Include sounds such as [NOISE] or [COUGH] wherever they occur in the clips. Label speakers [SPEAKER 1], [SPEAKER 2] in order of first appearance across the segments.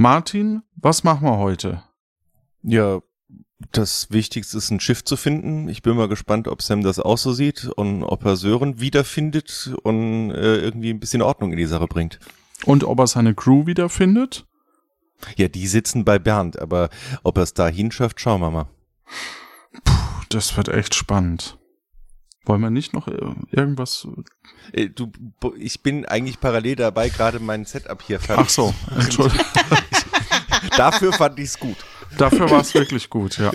[SPEAKER 1] Martin, was machen wir heute?
[SPEAKER 2] Ja, das Wichtigste ist, ein Schiff zu finden. Ich bin mal gespannt, ob Sam das auch so sieht und ob er Sören wiederfindet und äh, irgendwie ein bisschen Ordnung in die Sache bringt.
[SPEAKER 1] Und ob er seine Crew wiederfindet?
[SPEAKER 2] Ja, die sitzen bei Bernd, aber ob er es dahin schafft, schauen wir mal.
[SPEAKER 1] Puh, das wird echt spannend. Wollen wir nicht noch äh, irgendwas?
[SPEAKER 2] Äh, du, ich bin eigentlich parallel dabei, gerade mein Setup hier fertig.
[SPEAKER 1] Ach so, Entschuldigung. [LAUGHS]
[SPEAKER 2] Dafür fand ich es gut.
[SPEAKER 1] Dafür war es wirklich gut, ja.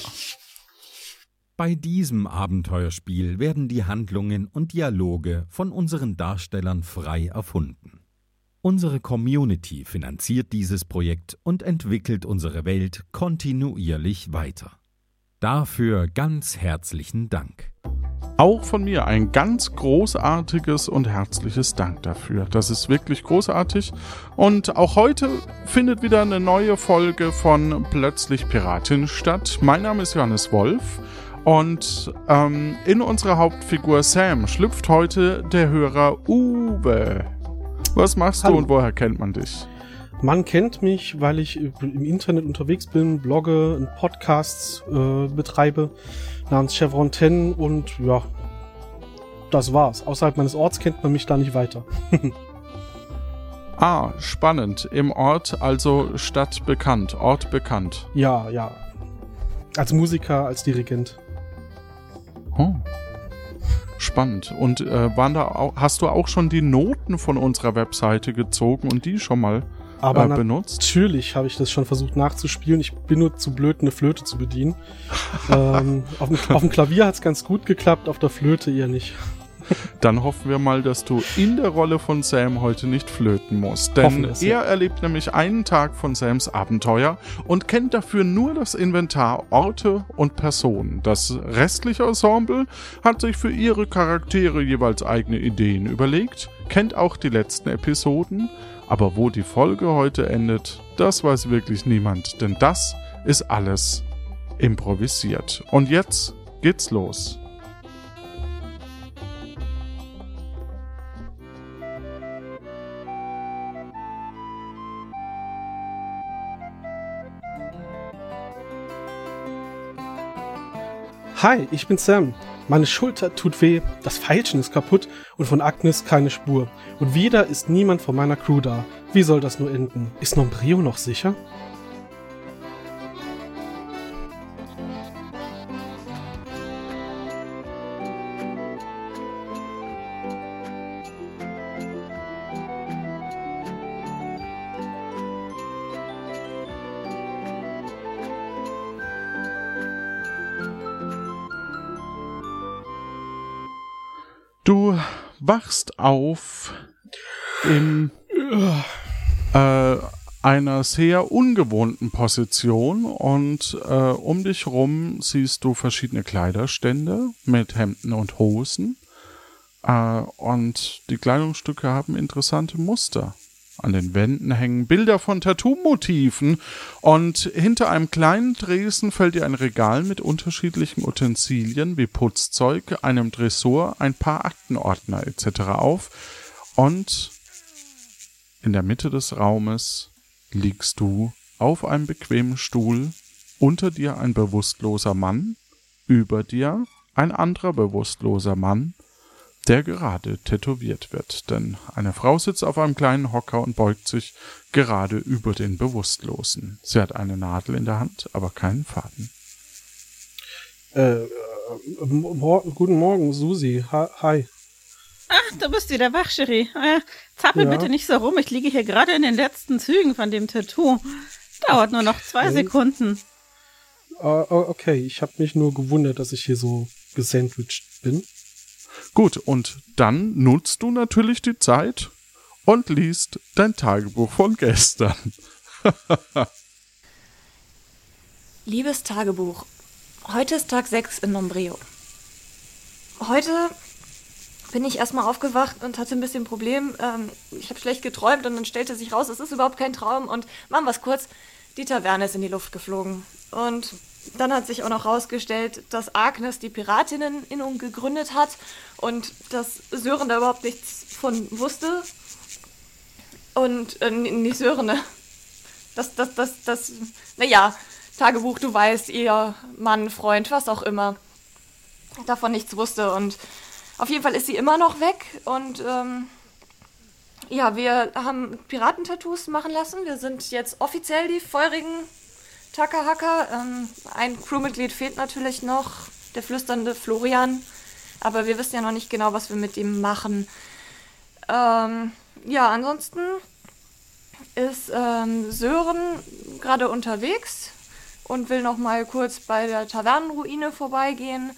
[SPEAKER 3] Bei diesem Abenteuerspiel werden die Handlungen und Dialoge von unseren Darstellern frei erfunden. Unsere Community finanziert dieses Projekt und entwickelt unsere Welt kontinuierlich weiter. Dafür ganz herzlichen Dank.
[SPEAKER 1] Auch von mir ein ganz großartiges und herzliches Dank dafür. Das ist wirklich großartig. Und auch heute findet wieder eine neue Folge von Plötzlich Piratin statt. Mein Name ist Johannes Wolf. Und ähm, in unserer Hauptfigur Sam schlüpft heute der Hörer Uwe. Was machst Hallo. du und woher kennt man dich?
[SPEAKER 4] Man kennt mich, weil ich im Internet unterwegs bin, blogge, einen Podcast äh, betreibe namens Chevron 10 und ja, das war's. Außerhalb meines Orts kennt man mich da nicht weiter. [LAUGHS]
[SPEAKER 1] ah, spannend. Im Ort, also Stadt bekannt, Ort bekannt.
[SPEAKER 4] Ja, ja. Als Musiker, als Dirigent.
[SPEAKER 1] Oh. Spannend. Und äh, waren da auch, hast du auch schon die Noten von unserer Webseite gezogen und die schon mal
[SPEAKER 4] aber äh, benutzt? Natürlich habe ich das schon versucht nachzuspielen. Ich bin nur zu blöd, eine Flöte zu bedienen. [LAUGHS] ähm, auf, dem, auf dem Klavier hat es ganz gut geklappt, auf der Flöte eher nicht.
[SPEAKER 1] Dann hoffen wir mal, dass du in der Rolle von Sam heute nicht flöten musst. Denn er ja. erlebt nämlich einen Tag von Sams Abenteuer und kennt dafür nur das Inventar, Orte und Personen. Das restliche Ensemble hat sich für ihre Charaktere jeweils eigene Ideen überlegt, kennt auch die letzten Episoden, aber wo die Folge heute endet, das weiß wirklich niemand, denn das ist alles improvisiert. Und jetzt geht's los.
[SPEAKER 4] Hi, ich bin Sam. Meine Schulter tut weh, das Pfeilchen ist kaputt und von Agnes keine Spur. Und wieder ist niemand von meiner Crew da. Wie soll das nur enden? Ist Nombrio noch sicher?
[SPEAKER 1] Wachst auf in äh, einer sehr ungewohnten Position und äh, um dich rum siehst du verschiedene Kleiderstände mit Hemden und Hosen äh, und die Kleidungsstücke haben interessante Muster. An den Wänden hängen Bilder von Tattoo-Motiven und hinter einem kleinen Dresen fällt dir ein Regal mit unterschiedlichen Utensilien wie Putzzeug, einem Tresor, ein paar Aktenordner etc. auf und in der Mitte des Raumes liegst du auf einem bequemen Stuhl, unter dir ein bewusstloser Mann, über dir ein anderer bewusstloser Mann der gerade tätowiert wird, denn eine Frau sitzt auf einem kleinen Hocker und beugt sich gerade über den Bewusstlosen. Sie hat eine Nadel in der Hand, aber keinen Faden.
[SPEAKER 4] Äh, äh mor guten Morgen, Susi. Ha hi.
[SPEAKER 5] Ach, du bist wieder wach, Cherie. Äh, zappel ja. bitte nicht so rum. Ich liege hier gerade in den letzten Zügen von dem Tattoo. Dauert nur noch zwei okay. Sekunden.
[SPEAKER 4] Uh, okay, ich habe mich nur gewundert, dass ich hier so gesandwiched bin.
[SPEAKER 1] Gut, und dann nutzt du natürlich die Zeit und liest dein Tagebuch von gestern. [LAUGHS]
[SPEAKER 6] Liebes Tagebuch, heute ist Tag 6 in Nombrio. Heute bin ich erstmal aufgewacht und hatte ein bisschen Problem. Ähm, ich habe schlecht geträumt und dann stellte sich raus, es ist überhaupt kein Traum. Und machen wir es kurz, die Taverne ist in die Luft geflogen. Und dann hat sich auch noch herausgestellt, dass Agnes die Piratinneninnung gegründet hat und dass Sören da überhaupt nichts von wusste. Und äh, nicht Sören, ne? das, das, das, das, naja, Tagebuch, du weißt, ihr Mann, Freund, was auch immer, davon nichts wusste. Und auf jeden Fall ist sie immer noch weg. Und ähm, ja, wir haben Piratentattoos machen lassen. Wir sind jetzt offiziell die feurigen Takahaka. Ähm, ein Crewmitglied fehlt natürlich noch, der flüsternde Florian. Aber wir wissen ja noch nicht genau, was wir mit ihm machen. Ähm, ja, ansonsten ist ähm, Sören gerade unterwegs und will noch mal kurz bei der Tavernenruine vorbeigehen.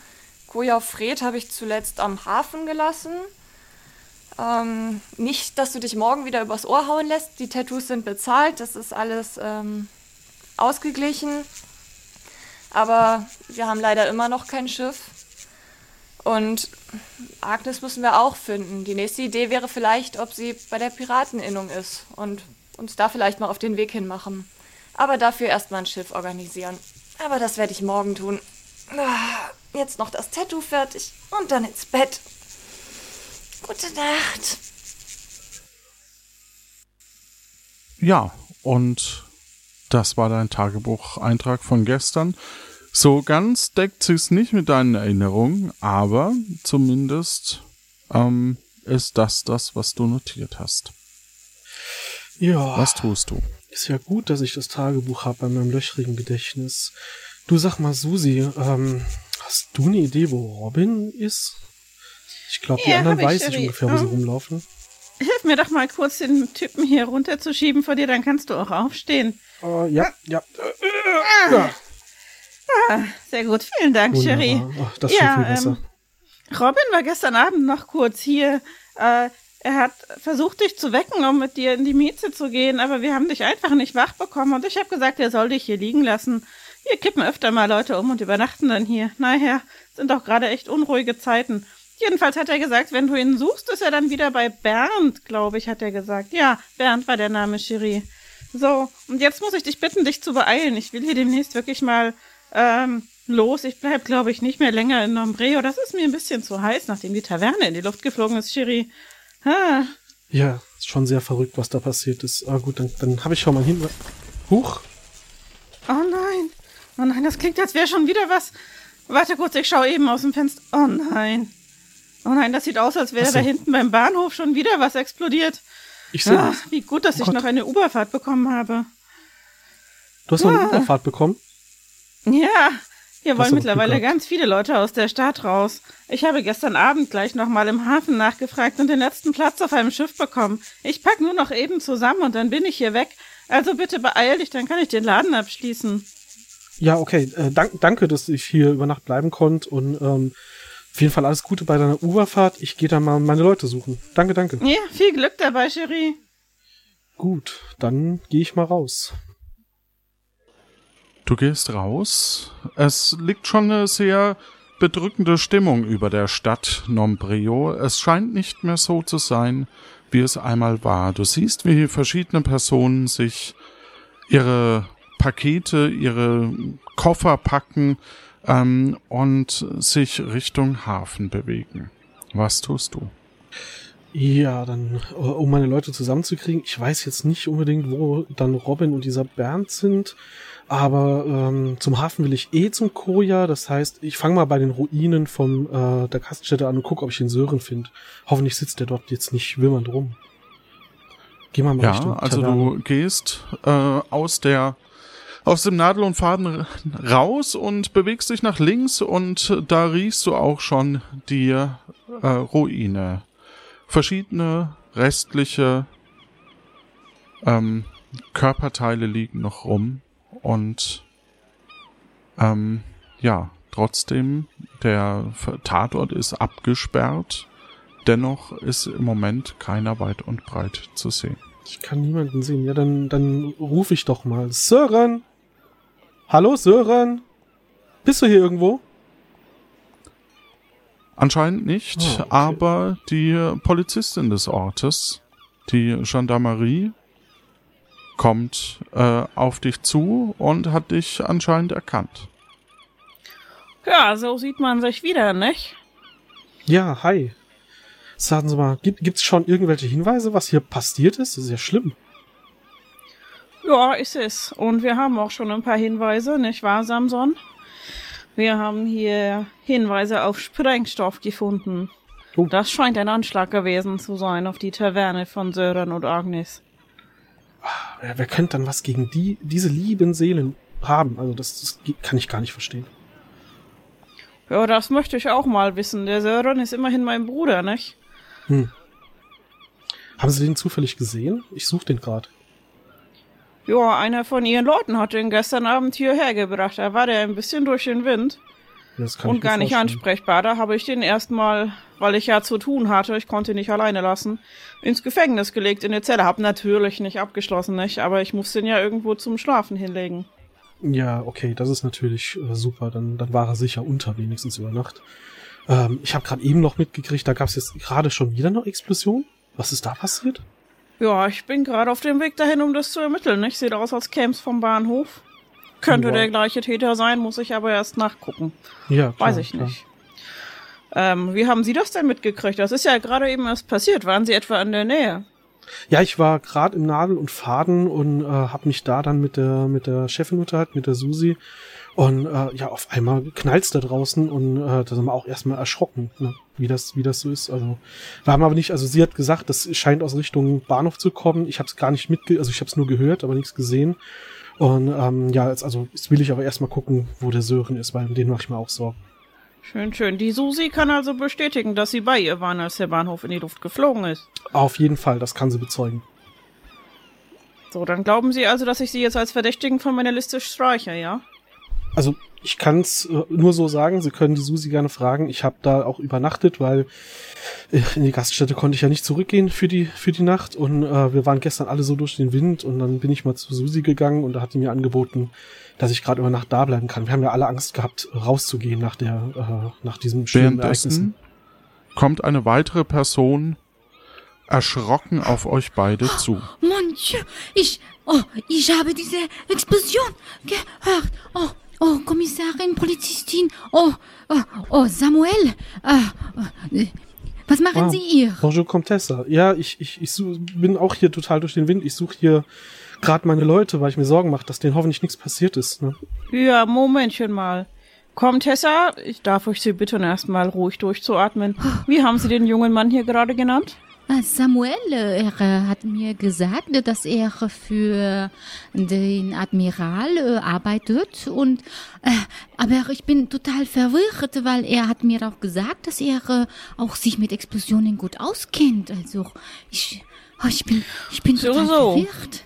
[SPEAKER 6] Koja Fred habe ich zuletzt am Hafen gelassen. Ähm, nicht, dass du dich morgen wieder übers Ohr hauen lässt. Die Tattoos sind bezahlt, das ist alles ähm, ausgeglichen. Aber wir haben leider immer noch kein Schiff. Und Agnes müssen wir auch finden. Die nächste Idee wäre vielleicht, ob sie bei der Pirateninnung ist und uns da vielleicht mal auf den Weg hin machen. Aber dafür erstmal ein Schiff organisieren. Aber das werde ich morgen tun. Ah, jetzt noch das Tattoo fertig und dann ins Bett. Gute Nacht.
[SPEAKER 1] Ja, und das war dein Tagebucheintrag von gestern. So ganz deckt sich's nicht mit deinen Erinnerungen, aber zumindest ähm, ist das das, was du notiert hast.
[SPEAKER 4] Ja.
[SPEAKER 1] Was tust du?
[SPEAKER 4] Ist ja gut, dass ich das Tagebuch habe bei meinem löchrigen Gedächtnis. Du sag mal, Susi, ähm, hast du eine Idee, wo Robin ist? Ich glaube, die
[SPEAKER 5] Ja,
[SPEAKER 4] anderen
[SPEAKER 5] hab ich,
[SPEAKER 4] weiß ich
[SPEAKER 5] Sherry.
[SPEAKER 4] ungefähr, wo sie
[SPEAKER 5] Ähm,
[SPEAKER 4] rumlaufen.
[SPEAKER 5] Hilf mir doch mal kurz, den Typen hier runterzuschieben vor dir, dann kannst du auch aufstehen.
[SPEAKER 4] Äh, ja, ja. Äh, ja.
[SPEAKER 5] Ah, sehr gut, vielen Dank.
[SPEAKER 4] Wunderbar. Ach, das
[SPEAKER 5] Ja,
[SPEAKER 4] viel besser.
[SPEAKER 5] ähm, Robin war gestern Abend noch kurz hier. Äh, er hat versucht, dich zu wecken, um mit dir in die Mieze zu gehen, aber wir haben dich einfach nicht wach bekommen und ich habe gesagt, er soll dich hier liegen lassen. Hier kippen öfter mal Leute um und übernachten dann hier. Naja, sind doch gerade echt unruhige Zeiten. Jedenfalls hat er gesagt, wenn du ihn suchst, ist er dann wieder bei Bernd, glaube ich, hat er gesagt. Ja, Bernd war der Name Cherie. So, und jetzt muss ich dich bitten, dich zu beeilen. Ich will hier demnächst wirklich mal ähm, los. Ich bleib, glaube ich, nicht mehr länger in Nombreo. Das ist mir ein bisschen zu heiß, nachdem die Taverne in die Luft geflogen ist, Cherie. Ah,
[SPEAKER 4] Ja, ist schon sehr verrückt, was da passiert ist. Aber gut, dann, dann habe ich schon mal hin. Huch.
[SPEAKER 5] oh nein. Oh nein, das klingt, als wäre schon wieder was. Warte kurz, ich schaue eben aus dem Fenster. Oh nein. Oh nein, das sieht aus, als wäre
[SPEAKER 4] so.
[SPEAKER 5] da hinten beim Bahnhof schon wieder was explodiert.
[SPEAKER 4] Ich sehe
[SPEAKER 5] Ah,
[SPEAKER 4] das.
[SPEAKER 5] wie gut, dass
[SPEAKER 4] Oh
[SPEAKER 5] ich
[SPEAKER 4] Gott.
[SPEAKER 5] noch eine Uberfahrt bekommen habe.
[SPEAKER 4] Du hast noch eine
[SPEAKER 5] Ah.
[SPEAKER 4] Überfahrt bekommen.
[SPEAKER 5] Ja, hier wollen mittlerweile ganz viele Leute aus der Stadt raus. Ich habe gestern Abend gleich nochmal im Hafen nachgefragt und den letzten Platz auf einem Schiff bekommen. Ich pack nur noch eben zusammen und dann bin ich hier weg. Also bitte beeil dich, dann kann ich den Laden abschließen.
[SPEAKER 4] Ja, okay. Äh, dank, danke, dass ich hier über Nacht bleiben konnte und ähm, auf jeden Fall alles Gute bei deiner Uberfahrt. Ich gehe da mal meine Leute suchen. Danke, danke.
[SPEAKER 5] Ja, viel Glück dabei, Cherie.
[SPEAKER 4] Gut, dann gehe ich mal raus.
[SPEAKER 1] Du gehst raus. Es liegt schon eine sehr bedrückende Stimmung über der Stadt Nombreo. Es scheint nicht mehr so zu sein, wie es einmal war. Du siehst, wie verschiedene Personen sich ihre Pakete, ihre Koffer packen ähm, und sich Richtung Hafen bewegen. Was tust du?
[SPEAKER 4] Ja, dann, äh, um meine Leute zusammenzukriegen. Ich weiß jetzt nicht unbedingt, wo dann Robin und dieser Bernd sind. Aber ähm, zum Hafen will ich eh zum Koja. Das heißt, ich fange mal bei den Ruinen vom äh, der Gaststätte an und gucke, ob ich den Sören finde. Hoffentlich sitzt der dort jetzt nicht wimmernd rum. Geh mal mal
[SPEAKER 1] Ja,
[SPEAKER 4] Richtung
[SPEAKER 1] also
[SPEAKER 4] Taverne.
[SPEAKER 1] du gehst äh, aus der aus dem Nadel und Faden raus und bewegst dich nach links und da riechst du auch schon die äh, Ruine. Verschiedene restliche ähm, Körperteile liegen noch rum und ähm, ja, trotzdem der Tatort ist abgesperrt. Dennoch ist im Moment keiner weit und breit zu sehen.
[SPEAKER 4] Ich kann niemanden sehen. Ja, dann, dann rufe ich doch mal. Sören! Hallo, Sören! Bist du hier irgendwo?
[SPEAKER 1] Anscheinend nicht,
[SPEAKER 4] Oh, okay.
[SPEAKER 1] aber die Polizistin des Ortes, die Gendarmerie, kommt äh, auf dich zu und hat dich anscheinend erkannt.
[SPEAKER 5] Ja, so sieht man sich wieder, nicht?
[SPEAKER 4] Ja, hi. Sagen Sie mal, gibt, gibt's schon irgendwelche Hinweise, was hier passiert ist? Das ist ja schlimm.
[SPEAKER 5] Ja, ist es. Und wir haben auch schon ein paar Hinweise, nicht wahr, Samson? Wir haben hier Hinweise auf Sprengstoff gefunden.
[SPEAKER 4] Oh.
[SPEAKER 5] Das scheint ein Anschlag gewesen zu sein auf die Taverne von Sören und Agnes.
[SPEAKER 4] Wer, wer könnte dann was gegen die, diese lieben Seelen haben? Also das, das kann ich gar nicht verstehen.
[SPEAKER 5] Ja, das möchte ich auch mal wissen. Der Sören ist immerhin mein Bruder, nicht?
[SPEAKER 4] Haben Sie den zufällig gesehen? Ich suche den gerade.
[SPEAKER 5] Ja, einer von ihren Leuten hat den gestern Abend hierher gebracht. Da war der ein bisschen durch den Wind
[SPEAKER 4] Das kann
[SPEAKER 5] und
[SPEAKER 4] ich
[SPEAKER 5] gar nicht
[SPEAKER 4] vorstellen.
[SPEAKER 5] ansprechbar. Da habe ich den erstmal, weil ich ja zu tun hatte, ich konnte ihn nicht alleine lassen, ins Gefängnis gelegt in der Zelle. Hab natürlich nicht abgeschlossen, nicht? Aber ich musste ihn ja irgendwo zum Schlafen hinlegen.
[SPEAKER 4] Ja, okay, das ist natürlich äh, super. Dann, dann war er sicher unter, wenigstens über Nacht. Ähm, ich habe gerade eben noch mitgekriegt, da gab es jetzt gerade schon wieder eine Explosion. Was ist da passiert?
[SPEAKER 5] Ja, ich bin gerade auf dem Weg dahin, um das zu ermitteln. nicht? Sieht aus, als käm's vom Bahnhof. Könnte
[SPEAKER 4] Ja.
[SPEAKER 5] der gleiche Täter sein, muss ich aber erst nachgucken.
[SPEAKER 4] Ja, klar,
[SPEAKER 5] Weiß ich
[SPEAKER 4] klar.
[SPEAKER 5] nicht. Ähm, wie haben Sie das denn mitgekriegt? Das ist ja gerade eben erst passiert. Waren Sie etwa in der Nähe?
[SPEAKER 4] Ja, ich war gerade im Nadel und Faden und äh, habe mich da dann mit der mit der Chefin unterhalten, mit der Susi. Und äh, ja, auf einmal knallt's da draußen und äh, da sind wir auch erstmal erschrocken, ne? Wie das wie das so ist. Also wir haben aber nicht, also sie hat gesagt, das scheint aus Richtung Bahnhof zu kommen. Ich habe es gar nicht mitge, also ich habe es nur gehört, aber nichts gesehen. Und ähm, ja, jetzt, also jetzt will ich aber erstmal gucken, wo der Sören ist, weil um den mache ich mir auch Sorgen.
[SPEAKER 5] Schön, schön. Die Susi kann also bestätigen, dass Sie bei ihr waren, als der Bahnhof in die Luft geflogen ist.
[SPEAKER 4] Auf jeden Fall, das kann sie bezeugen.
[SPEAKER 5] So, dann glauben Sie also, dass ich Sie jetzt als Verdächtigen von meiner Liste streiche, ja?
[SPEAKER 4] Also ich kann es äh, nur so sagen, Sie können die Susi gerne fragen. Ich habe da auch übernachtet, weil äh, in die Gaststätte konnte ich ja nicht zurückgehen für die für die Nacht und äh, wir waren gestern alle so durch den Wind und dann bin ich mal zu Susi gegangen und da hat die mir angeboten, dass ich gerade über Nacht da bleiben kann. Wir haben ja alle Angst gehabt, rauszugehen nach der äh, nach diesem schlimmen Ereignis.
[SPEAKER 1] Währenddessen kommt eine weitere Person erschrocken auf euch beide zu.
[SPEAKER 7] Mon Dieu, ich, oh, ich habe diese Explosion gehört. Oh, oh, Kommissarin, Polizistin, oh, oh, oh, Samuel, äh, äh, was machen
[SPEAKER 4] Ah.
[SPEAKER 7] Sie hier?
[SPEAKER 4] Bonjour Comtesse. Ja, ich, ich, ich su- bin auch hier total durch den Wind. Ich suche hier gerade meine Leute, weil ich mir Sorgen mache, dass denen hoffentlich nichts passiert ist. Ne?
[SPEAKER 5] Ja, Momentchen mal. Komm, Tessa, ich darf euch Sie bitten, erstmal ruhig durchzuatmen. Wie haben Sie den jungen Mann hier gerade genannt?
[SPEAKER 7] Äh, Samuel, äh, er äh, hat mir gesagt, dass er für den Admiral äh, arbeitet und aber ich bin total verwirrt, weil er hat mir auch gesagt, dass er auch sich mit Explosionen gut auskennt. Also ich, oh, ich bin, ich bin
[SPEAKER 5] So,
[SPEAKER 7] total
[SPEAKER 5] so.
[SPEAKER 7] verwirrt.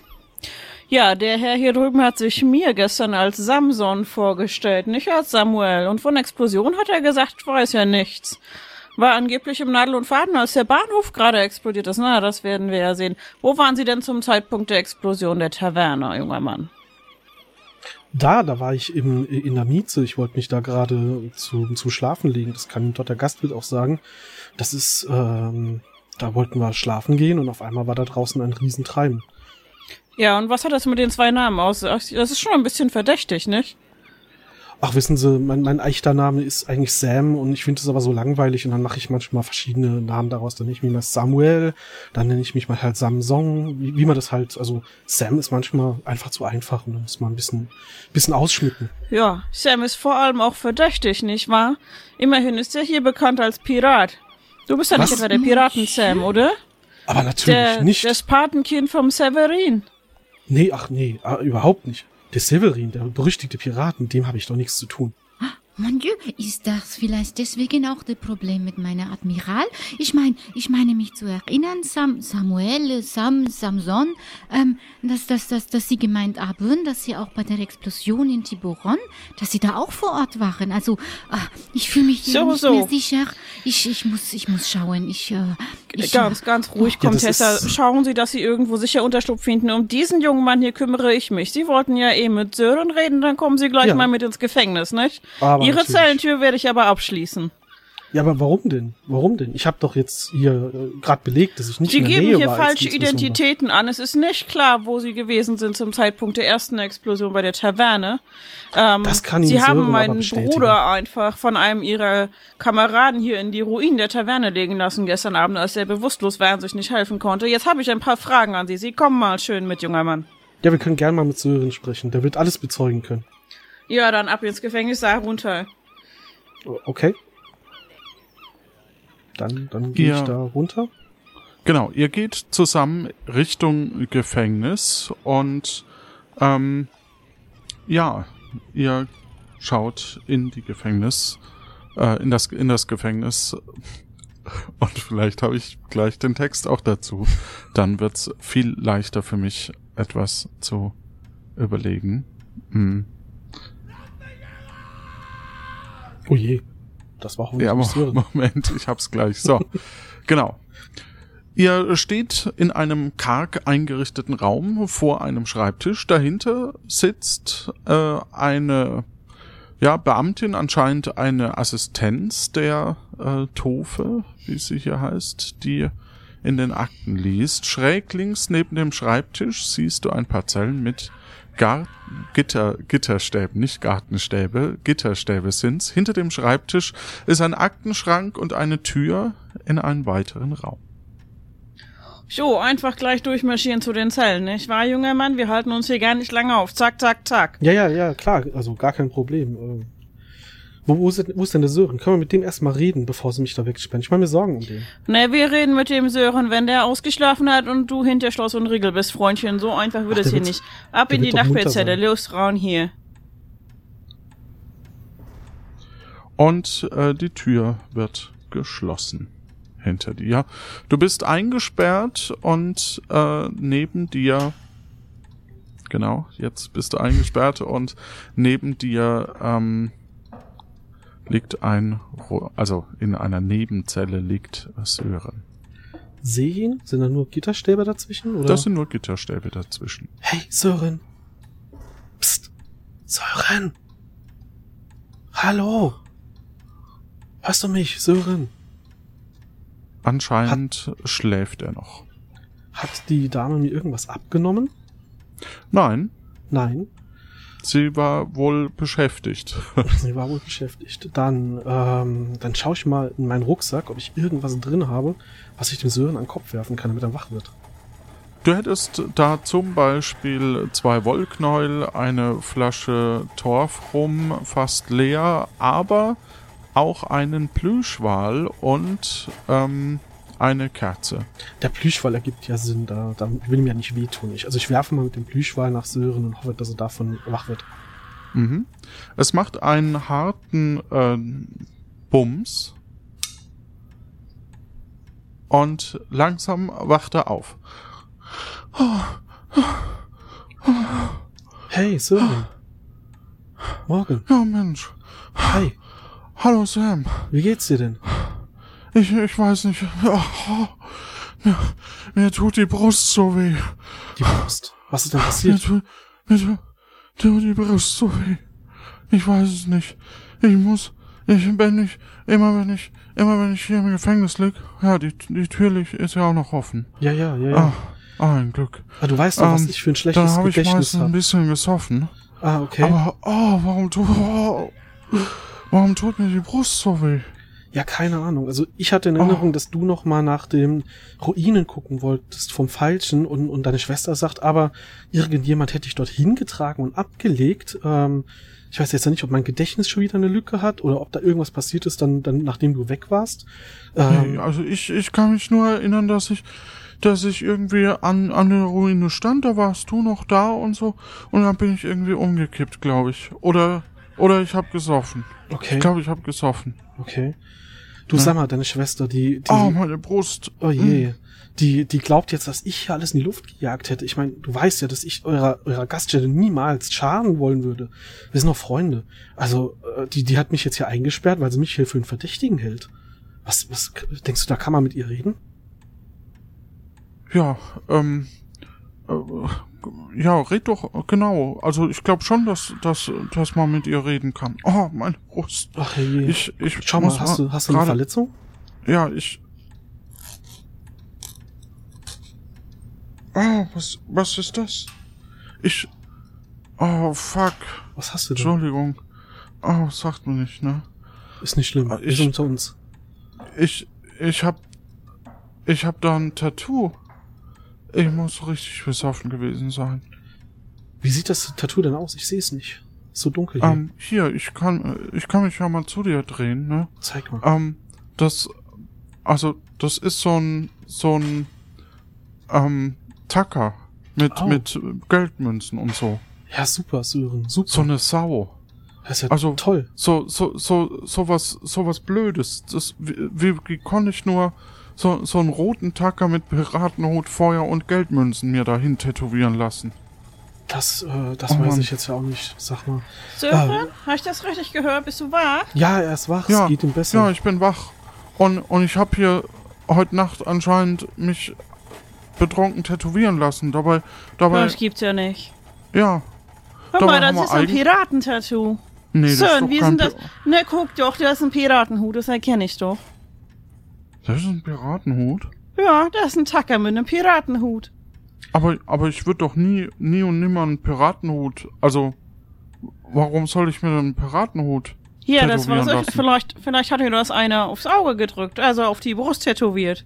[SPEAKER 5] Ja, der Herr hier drüben hat sich mir gestern als Samson vorgestellt, nicht als Samuel. Und von Explosion hat er gesagt, weiß ja nichts. War angeblich im Nadel und Faden, als der Bahnhof gerade explodiert ist. Na, das werden wir ja sehen. Wo waren Sie denn zum Zeitpunkt der Explosion der Taverne, junger Mann?
[SPEAKER 4] Da, da war ich im, in der Mieze. Ich wollte mich da gerade zu, zum Schlafen legen. Das kann dort der Gastwirt auch sagen. Das ist, ähm, da wollten wir schlafen gehen und auf einmal war da draußen ein Riesentreiben.
[SPEAKER 5] Ja, und was hat das mit den zwei Namen aus? Das ist schon ein bisschen verdächtig, nicht?
[SPEAKER 4] Ach, wissen Sie, mein, mein echter Name ist eigentlich Sam und ich finde es aber so langweilig und dann mache ich manchmal verschiedene Namen daraus. Dann nenne ich mich mal Samuel, dann nenne ich mich mal halt Samsung, wie, wie man das halt, also Sam ist manchmal einfach zu einfach und da muss man ein bisschen, bisschen ausschmücken.
[SPEAKER 5] Ja, Sam ist vor allem auch verdächtig, nicht wahr? Immerhin ist er hier bekannt als Pirat. Du bist ja nicht
[SPEAKER 4] Was?
[SPEAKER 5] etwa der Piraten-Sam, oder?
[SPEAKER 4] Aber natürlich
[SPEAKER 5] Der,
[SPEAKER 4] nicht.
[SPEAKER 5] das Patenkind vom Severin.
[SPEAKER 4] Nee, ach nee, ah, überhaupt nicht. Der Severin, der berüchtigte Pirat, mit dem habe ich doch nichts zu tun.
[SPEAKER 7] Mon Dieu, ist das vielleicht deswegen auch das Problem mit meiner Admiral? Ich meine, ich meine mich zu erinnern, Sam, Samuel, Sam, Samson, ähm, dass, dass, dass, dass sie gemeint haben, dass sie auch bei der Explosion in Tiburon, dass sie da auch vor Ort waren. Also, äh, ich fühle mich hier
[SPEAKER 5] So,
[SPEAKER 7] nicht
[SPEAKER 5] so.
[SPEAKER 7] mehr sicher. Ich, ich muss, ich muss schauen. Ich, äh, ich
[SPEAKER 5] Ganz, ganz ruhig,
[SPEAKER 4] Ja, das
[SPEAKER 5] Comtessa.
[SPEAKER 4] ist-
[SPEAKER 5] Schauen Sie, dass Sie irgendwo sicher Unterschlupf finden. Um diesen jungen Mann hier kümmere ich mich. Sie wollten ja eh mit Sören reden, dann kommen Sie gleich
[SPEAKER 4] Ja.
[SPEAKER 5] mal mit ins Gefängnis, nicht?
[SPEAKER 4] Aber
[SPEAKER 5] Ihre
[SPEAKER 4] natürlich.
[SPEAKER 5] Zellentür werde ich aber abschließen.
[SPEAKER 4] Ja, aber warum denn? Warum denn? Ich habe doch jetzt hier äh, gerade belegt, dass ich nicht
[SPEAKER 5] Sie
[SPEAKER 4] in der
[SPEAKER 5] geben
[SPEAKER 4] Nähe
[SPEAKER 5] hier
[SPEAKER 4] war.
[SPEAKER 5] falsche
[SPEAKER 4] war.
[SPEAKER 5] Identitäten an. Es ist nicht klar, wo Sie gewesen sind zum Zeitpunkt der ersten Explosion bei der Taverne. Ähm,
[SPEAKER 4] Das kann Ihnen
[SPEAKER 5] Sie haben meinen. Bruder einfach von einem Ihrer Kameraden hier in die Ruinen der Taverne legen lassen gestern Abend, als er bewusstlos war und sich nicht helfen konnte. Jetzt habe ich ein paar Fragen an Sie. Sie kommen mal schön mit, junger Mann.
[SPEAKER 4] Ja, wir können gerne mal mit Sören sprechen. Der wird alles bezeugen können.
[SPEAKER 5] Ja, dann ab ins Gefängnis, da runter.
[SPEAKER 4] Okay. Dann, dann gehe
[SPEAKER 1] Ja.
[SPEAKER 4] ich da runter.
[SPEAKER 1] Genau, ihr geht zusammen Richtung Gefängnis und ähm, ja, ihr schaut in die Gefängnis, äh, in das in das Gefängnis [LAUGHS] und vielleicht habe ich gleich den Text auch dazu. Dann wird's viel leichter für mich etwas zu überlegen. Hm.
[SPEAKER 4] Oh je. Das war hoffentlich
[SPEAKER 1] Ja,
[SPEAKER 4] Sören.
[SPEAKER 1] Moment, ich hab's gleich. So, [LAUGHS] genau. Ihr steht in einem karg eingerichteten Raum vor einem Schreibtisch. Dahinter sitzt äh, eine ja, Beamtin, anscheinend eine Assistenz der äh, Tofe, wie sie hier heißt, die in den Akten liest. Schräg links neben dem Schreibtisch siehst du ein paar Zellen mit Gar Gitter, Gitterstäben, nicht Gartenstäbe, Gitterstäbe sind's. Hinter dem Schreibtisch ist ein Aktenschrank und eine Tür in einen weiteren Raum.
[SPEAKER 5] So, einfach gleich durchmarschieren zu den Zellen, nicht wahr, junger Mann? Wir halten uns hier gar nicht lange auf. Zack, zack, zack.
[SPEAKER 4] Ja, ja, ja, klar. Also gar kein Problem. Wo, wo, ist, denn- wo ist denn der Sören? Können wir mit dem erstmal reden, bevor sie mich da wegsperren? Ich mache mir Sorgen um den.
[SPEAKER 5] Ne, wir reden mit dem Sören, wenn der ausgeschlafen hat und du hinter Schloss und Riegel bist, Freundchen. So einfach wird
[SPEAKER 4] Ach,
[SPEAKER 5] es hier nicht. Ab in die Nachbarzelle. Los, raun hier.
[SPEAKER 1] Und äh, die Tür wird geschlossen hinter dir. Du bist eingesperrt und äh, neben dir, genau, jetzt bist du eingesperrt und neben dir ähm, liegt ein, also in einer Nebenzelle liegt Sören.
[SPEAKER 4] Sehe ich ihn? Sind da nur Gitterstäbe dazwischen? Oder?
[SPEAKER 1] Das sind nur Gitterstäbe dazwischen.
[SPEAKER 4] hey, Sören. Psst. Sören. Hallo. Hörst du mich, Sören?
[SPEAKER 1] Anscheinend schläft er noch.
[SPEAKER 4] Hat die Dame mir irgendwas abgenommen?
[SPEAKER 1] Nein,
[SPEAKER 4] Nein.
[SPEAKER 1] Sie war wohl beschäftigt. [LAUGHS]
[SPEAKER 4] Sie war wohl beschäftigt. Dann, ähm, dann schaue ich mal in meinen Rucksack, ob ich irgendwas drin habe, was ich dem Sören an den Kopf werfen kann, damit er wach wird.
[SPEAKER 1] Du hättest da zum Beispiel zwei Wollknäuel, eine Flasche Torfrum fast leer, aber auch einen Plüschwal und ähm, eine Kerze.
[SPEAKER 4] Der Plüschwal ergibt ja Sinn, da, da will ihm ja nicht wehtun. Ich, also ich werfe mal mit dem Plüschwal nach Sören und hoffe, dass er davon wach wird.
[SPEAKER 1] Mhm. Es macht einen harten äh, Bums und langsam wacht er auf.
[SPEAKER 4] Hey, Sören. Morgen.
[SPEAKER 1] Ja, Mensch.
[SPEAKER 4] Hi.
[SPEAKER 1] Hallo Sam.
[SPEAKER 4] Wie geht's dir denn?
[SPEAKER 1] Ich, ich weiß nicht. Oh, [LAUGHS] mir, mir tut die Brust so weh.
[SPEAKER 4] Die Brust. Was ist denn
[SPEAKER 1] Mir
[SPEAKER 4] passiert?
[SPEAKER 1] tut, mir tut, tut die Brust so weh. Ich weiß es nicht. Ich muss, ich bin nicht, immer wenn ich, immer wenn ich hier im Gefängnis lieg, ja, die, die Tür ist ja auch noch offen.
[SPEAKER 4] Ja, ja, ja, ja.
[SPEAKER 1] Ah, ein Glück.
[SPEAKER 4] Ah, du weißt doch, was
[SPEAKER 1] Ähm,
[SPEAKER 4] ich für ein
[SPEAKER 1] Dann
[SPEAKER 4] schlechtes
[SPEAKER 1] habe ich
[SPEAKER 4] Gedächtnis
[SPEAKER 1] meistens ein
[SPEAKER 4] habe.
[SPEAKER 1] bisschen gesoffen.
[SPEAKER 4] Ah, okay.
[SPEAKER 1] Aber, oh, warum tut, oh, warum tut mir die Brust so weh?
[SPEAKER 4] Ja, keine Ahnung. Also ich hatte in Erinnerung,
[SPEAKER 1] Oh.
[SPEAKER 4] dass du noch mal nach den Ruinen gucken wolltest vom Falschen und, und deine Schwester sagt, aber irgendjemand hätte dich dort hingetragen und abgelegt. Ähm, ich weiß jetzt ja nicht, ob mein Gedächtnis schon wieder eine Lücke hat oder ob da irgendwas passiert ist, dann, dann nachdem du weg warst. Ähm,
[SPEAKER 1] Nee, also ich, ich kann mich nur erinnern, dass ich, dass ich irgendwie an, an der Ruine stand, da warst du noch da und so, und dann bin ich irgendwie umgekippt, glaube ich. Oder, oder ich habe gesoffen.
[SPEAKER 4] okay,
[SPEAKER 1] Ich glaube, ich habe gesoffen.
[SPEAKER 4] okay. Du sag mal, deine Schwester, die, die,
[SPEAKER 1] Oh, meine Brust.
[SPEAKER 4] oh je, die, die glaubt jetzt, dass ich hier alles in die Luft gejagt hätte. Ich meine, du weißt ja, dass ich eurer, eurer Gaststätte niemals schaden wollen würde. Wir sind noch Freunde. Also, äh, die, die hat mich jetzt hier eingesperrt, weil sie mich hier für einen Verdächtigen hält. Was, was, denkst du, da kann man mit ihr reden?
[SPEAKER 1] Ja, ähm, äh, ja, red doch, genau. Also ich glaube schon, dass, dass, dass man mit ihr reden kann. Oh, meine Brust.
[SPEAKER 4] Ach je.
[SPEAKER 1] Ich, ich
[SPEAKER 4] Schau mal, hast du, hast du eine Verletzung?
[SPEAKER 1] Ja, ich. Oh, was, was ist das? Ich. Oh, fuck.
[SPEAKER 4] Was hast du denn?
[SPEAKER 1] Entschuldigung. Oh, sagt man nicht, ne?
[SPEAKER 4] Ist nicht schlimm.
[SPEAKER 1] Ah,
[SPEAKER 4] Wir
[SPEAKER 1] ich-
[SPEAKER 4] sind unter uns.
[SPEAKER 1] Ich, ich hab, ich hab da ein Tattoo. Ich muss richtig besoffen gewesen sein.
[SPEAKER 4] Wie sieht das Tattoo denn aus? Ich sehe es nicht. Ist so dunkel hier.
[SPEAKER 1] Ähm, hier, ich kann, ich kann mich ja mal zu dir drehen, ne?
[SPEAKER 4] Zeig mal.
[SPEAKER 1] Ähm, das, also, das ist so ein, so ein, ähm, Tacker mit,
[SPEAKER 4] Oh.
[SPEAKER 1] mit Geldmünzen und so.
[SPEAKER 4] Ja, super, Sören. Super.
[SPEAKER 1] So eine Sau.
[SPEAKER 4] das ist ja
[SPEAKER 1] also-
[SPEAKER 4] toll.
[SPEAKER 1] So, so, so, so was, so was Blödes. Das, wie, wie, wie konnte ich nur so, so einen roten Tacker mit Piratenhut, Feuer und Geldmünzen mir dahin tätowieren lassen?
[SPEAKER 4] Das, äh, das
[SPEAKER 1] Oh
[SPEAKER 4] weiß ich jetzt ja auch nicht. Sag mal.
[SPEAKER 5] Sören, habe ich das richtig gehört? Bist du wach?
[SPEAKER 4] Ja, er ist wach.
[SPEAKER 1] Ja,
[SPEAKER 4] es geht ihm besser.
[SPEAKER 1] Ja, ich bin wach. Und, und ich habe hier heute Nacht anscheinend mich betrunken tätowieren lassen. Dabei, dabei,
[SPEAKER 5] Das gibt's ja nicht.
[SPEAKER 1] ja.
[SPEAKER 5] Guck mal, das ist ein Piratentattoo.
[SPEAKER 1] Nee, das ist
[SPEAKER 5] Sören,
[SPEAKER 1] doch
[SPEAKER 5] wie
[SPEAKER 1] kein
[SPEAKER 5] sind das? Ne, guck doch, das ist ein Piratenhut, das erkenne ich doch.
[SPEAKER 1] Das ist ein Piratenhut.
[SPEAKER 5] Ja, das ist ein Tacker mit einem Piratenhut.
[SPEAKER 1] Aber, aber ich würde doch nie, nie und nimmer einen Piratenhut. Also, warum soll ich mir einen Piratenhut?
[SPEAKER 5] Hier, das war
[SPEAKER 1] lassen.
[SPEAKER 5] vielleicht, vielleicht hat dir das einer aufs Auge gedrückt, also auf die Brust tätowiert.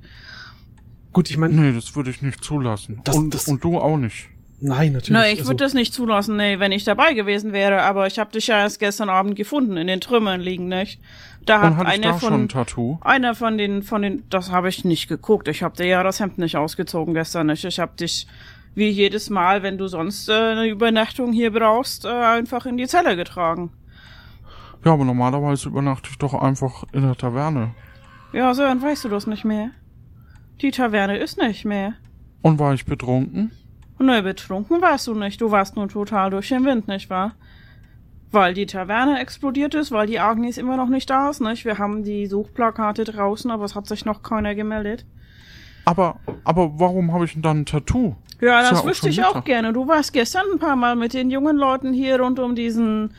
[SPEAKER 4] Gut, ich meine,
[SPEAKER 1] Nee, das würde ich nicht zulassen.
[SPEAKER 4] Das-
[SPEAKER 1] und,
[SPEAKER 4] das-
[SPEAKER 1] und du auch nicht.
[SPEAKER 4] nein, natürlich.
[SPEAKER 5] Na, ich
[SPEAKER 4] also,
[SPEAKER 5] würde das nicht zulassen, nee, wenn ich dabei gewesen wäre, aber ich habe dich ja erst gestern Abend gefunden, in den Trümmern liegen, nicht? Da hat
[SPEAKER 1] hatte
[SPEAKER 5] einer von,
[SPEAKER 1] ein Tattoo?
[SPEAKER 5] einer von den, von den, das habe ich nicht geguckt. Ich habe dir ja das Hemd nicht ausgezogen gestern nicht. Ich habe dich, wie jedes Mal, wenn du sonst äh, eine Übernachtung hier brauchst, äh, einfach in die Zelle getragen.
[SPEAKER 1] Ja, aber normalerweise übernachte ich doch einfach in der Taverne.
[SPEAKER 5] Ja, Sören, weißt du das nicht mehr? Die Taverne ist nicht mehr.
[SPEAKER 1] Und war ich betrunken?
[SPEAKER 5] Nö, betrunken warst du nicht. Du warst nur total durch den Wind, nicht wahr? Weil die Taverne explodiert ist, weil die Agnes immer noch nicht da ist, nicht? Wir haben die Suchplakate draußen, aber es hat sich noch keiner gemeldet.
[SPEAKER 1] Aber, aber warum habe ich denn dann ein Tattoo?
[SPEAKER 5] Ja,
[SPEAKER 1] Ist
[SPEAKER 5] das
[SPEAKER 1] ja
[SPEAKER 5] wüsste ich auch gerne. Du warst gestern ein paar Mal mit den jungen Leuten hier rund um diesen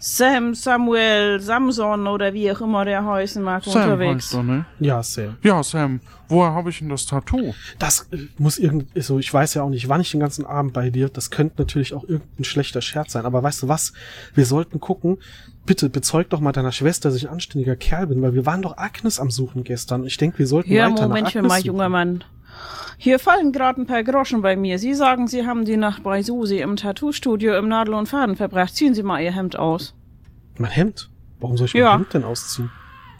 [SPEAKER 5] Sam, Samuel, Samson oder wie auch immer der heißen mag
[SPEAKER 1] Sam
[SPEAKER 5] unterwegs.
[SPEAKER 1] heißt er, ne?
[SPEAKER 4] Ja, Sam.
[SPEAKER 1] Ja, Sam. Woher habe ich denn das Tattoo?
[SPEAKER 4] Das äh, muss irgendwie, so, ich weiß ja auch nicht, wann ich den ganzen Abend bei dir, das könnte natürlich auch irgendein schlechter Scherz sein, aber weißt du was? Wir sollten gucken, bitte bezeug doch mal deiner Schwester, dass ich ein anständiger Kerl bin, weil wir waren doch Agnes am Suchen gestern. Ich denke, wir sollten
[SPEAKER 5] Ja,
[SPEAKER 4] weiter nach
[SPEAKER 5] Momentchen
[SPEAKER 4] Agnes
[SPEAKER 5] mal,
[SPEAKER 4] suchen.
[SPEAKER 5] junger Mann. Hier fallen gerade ein paar Groschen bei mir. Sie sagen, Sie haben die Nacht bei Susi im Tattoo-Studio im Nadel und Faden verbracht. Ziehen Sie mal Ihr Hemd aus.
[SPEAKER 4] Mein Hemd? Warum soll ich mein
[SPEAKER 5] Ja.
[SPEAKER 4] Hemd denn ausziehen?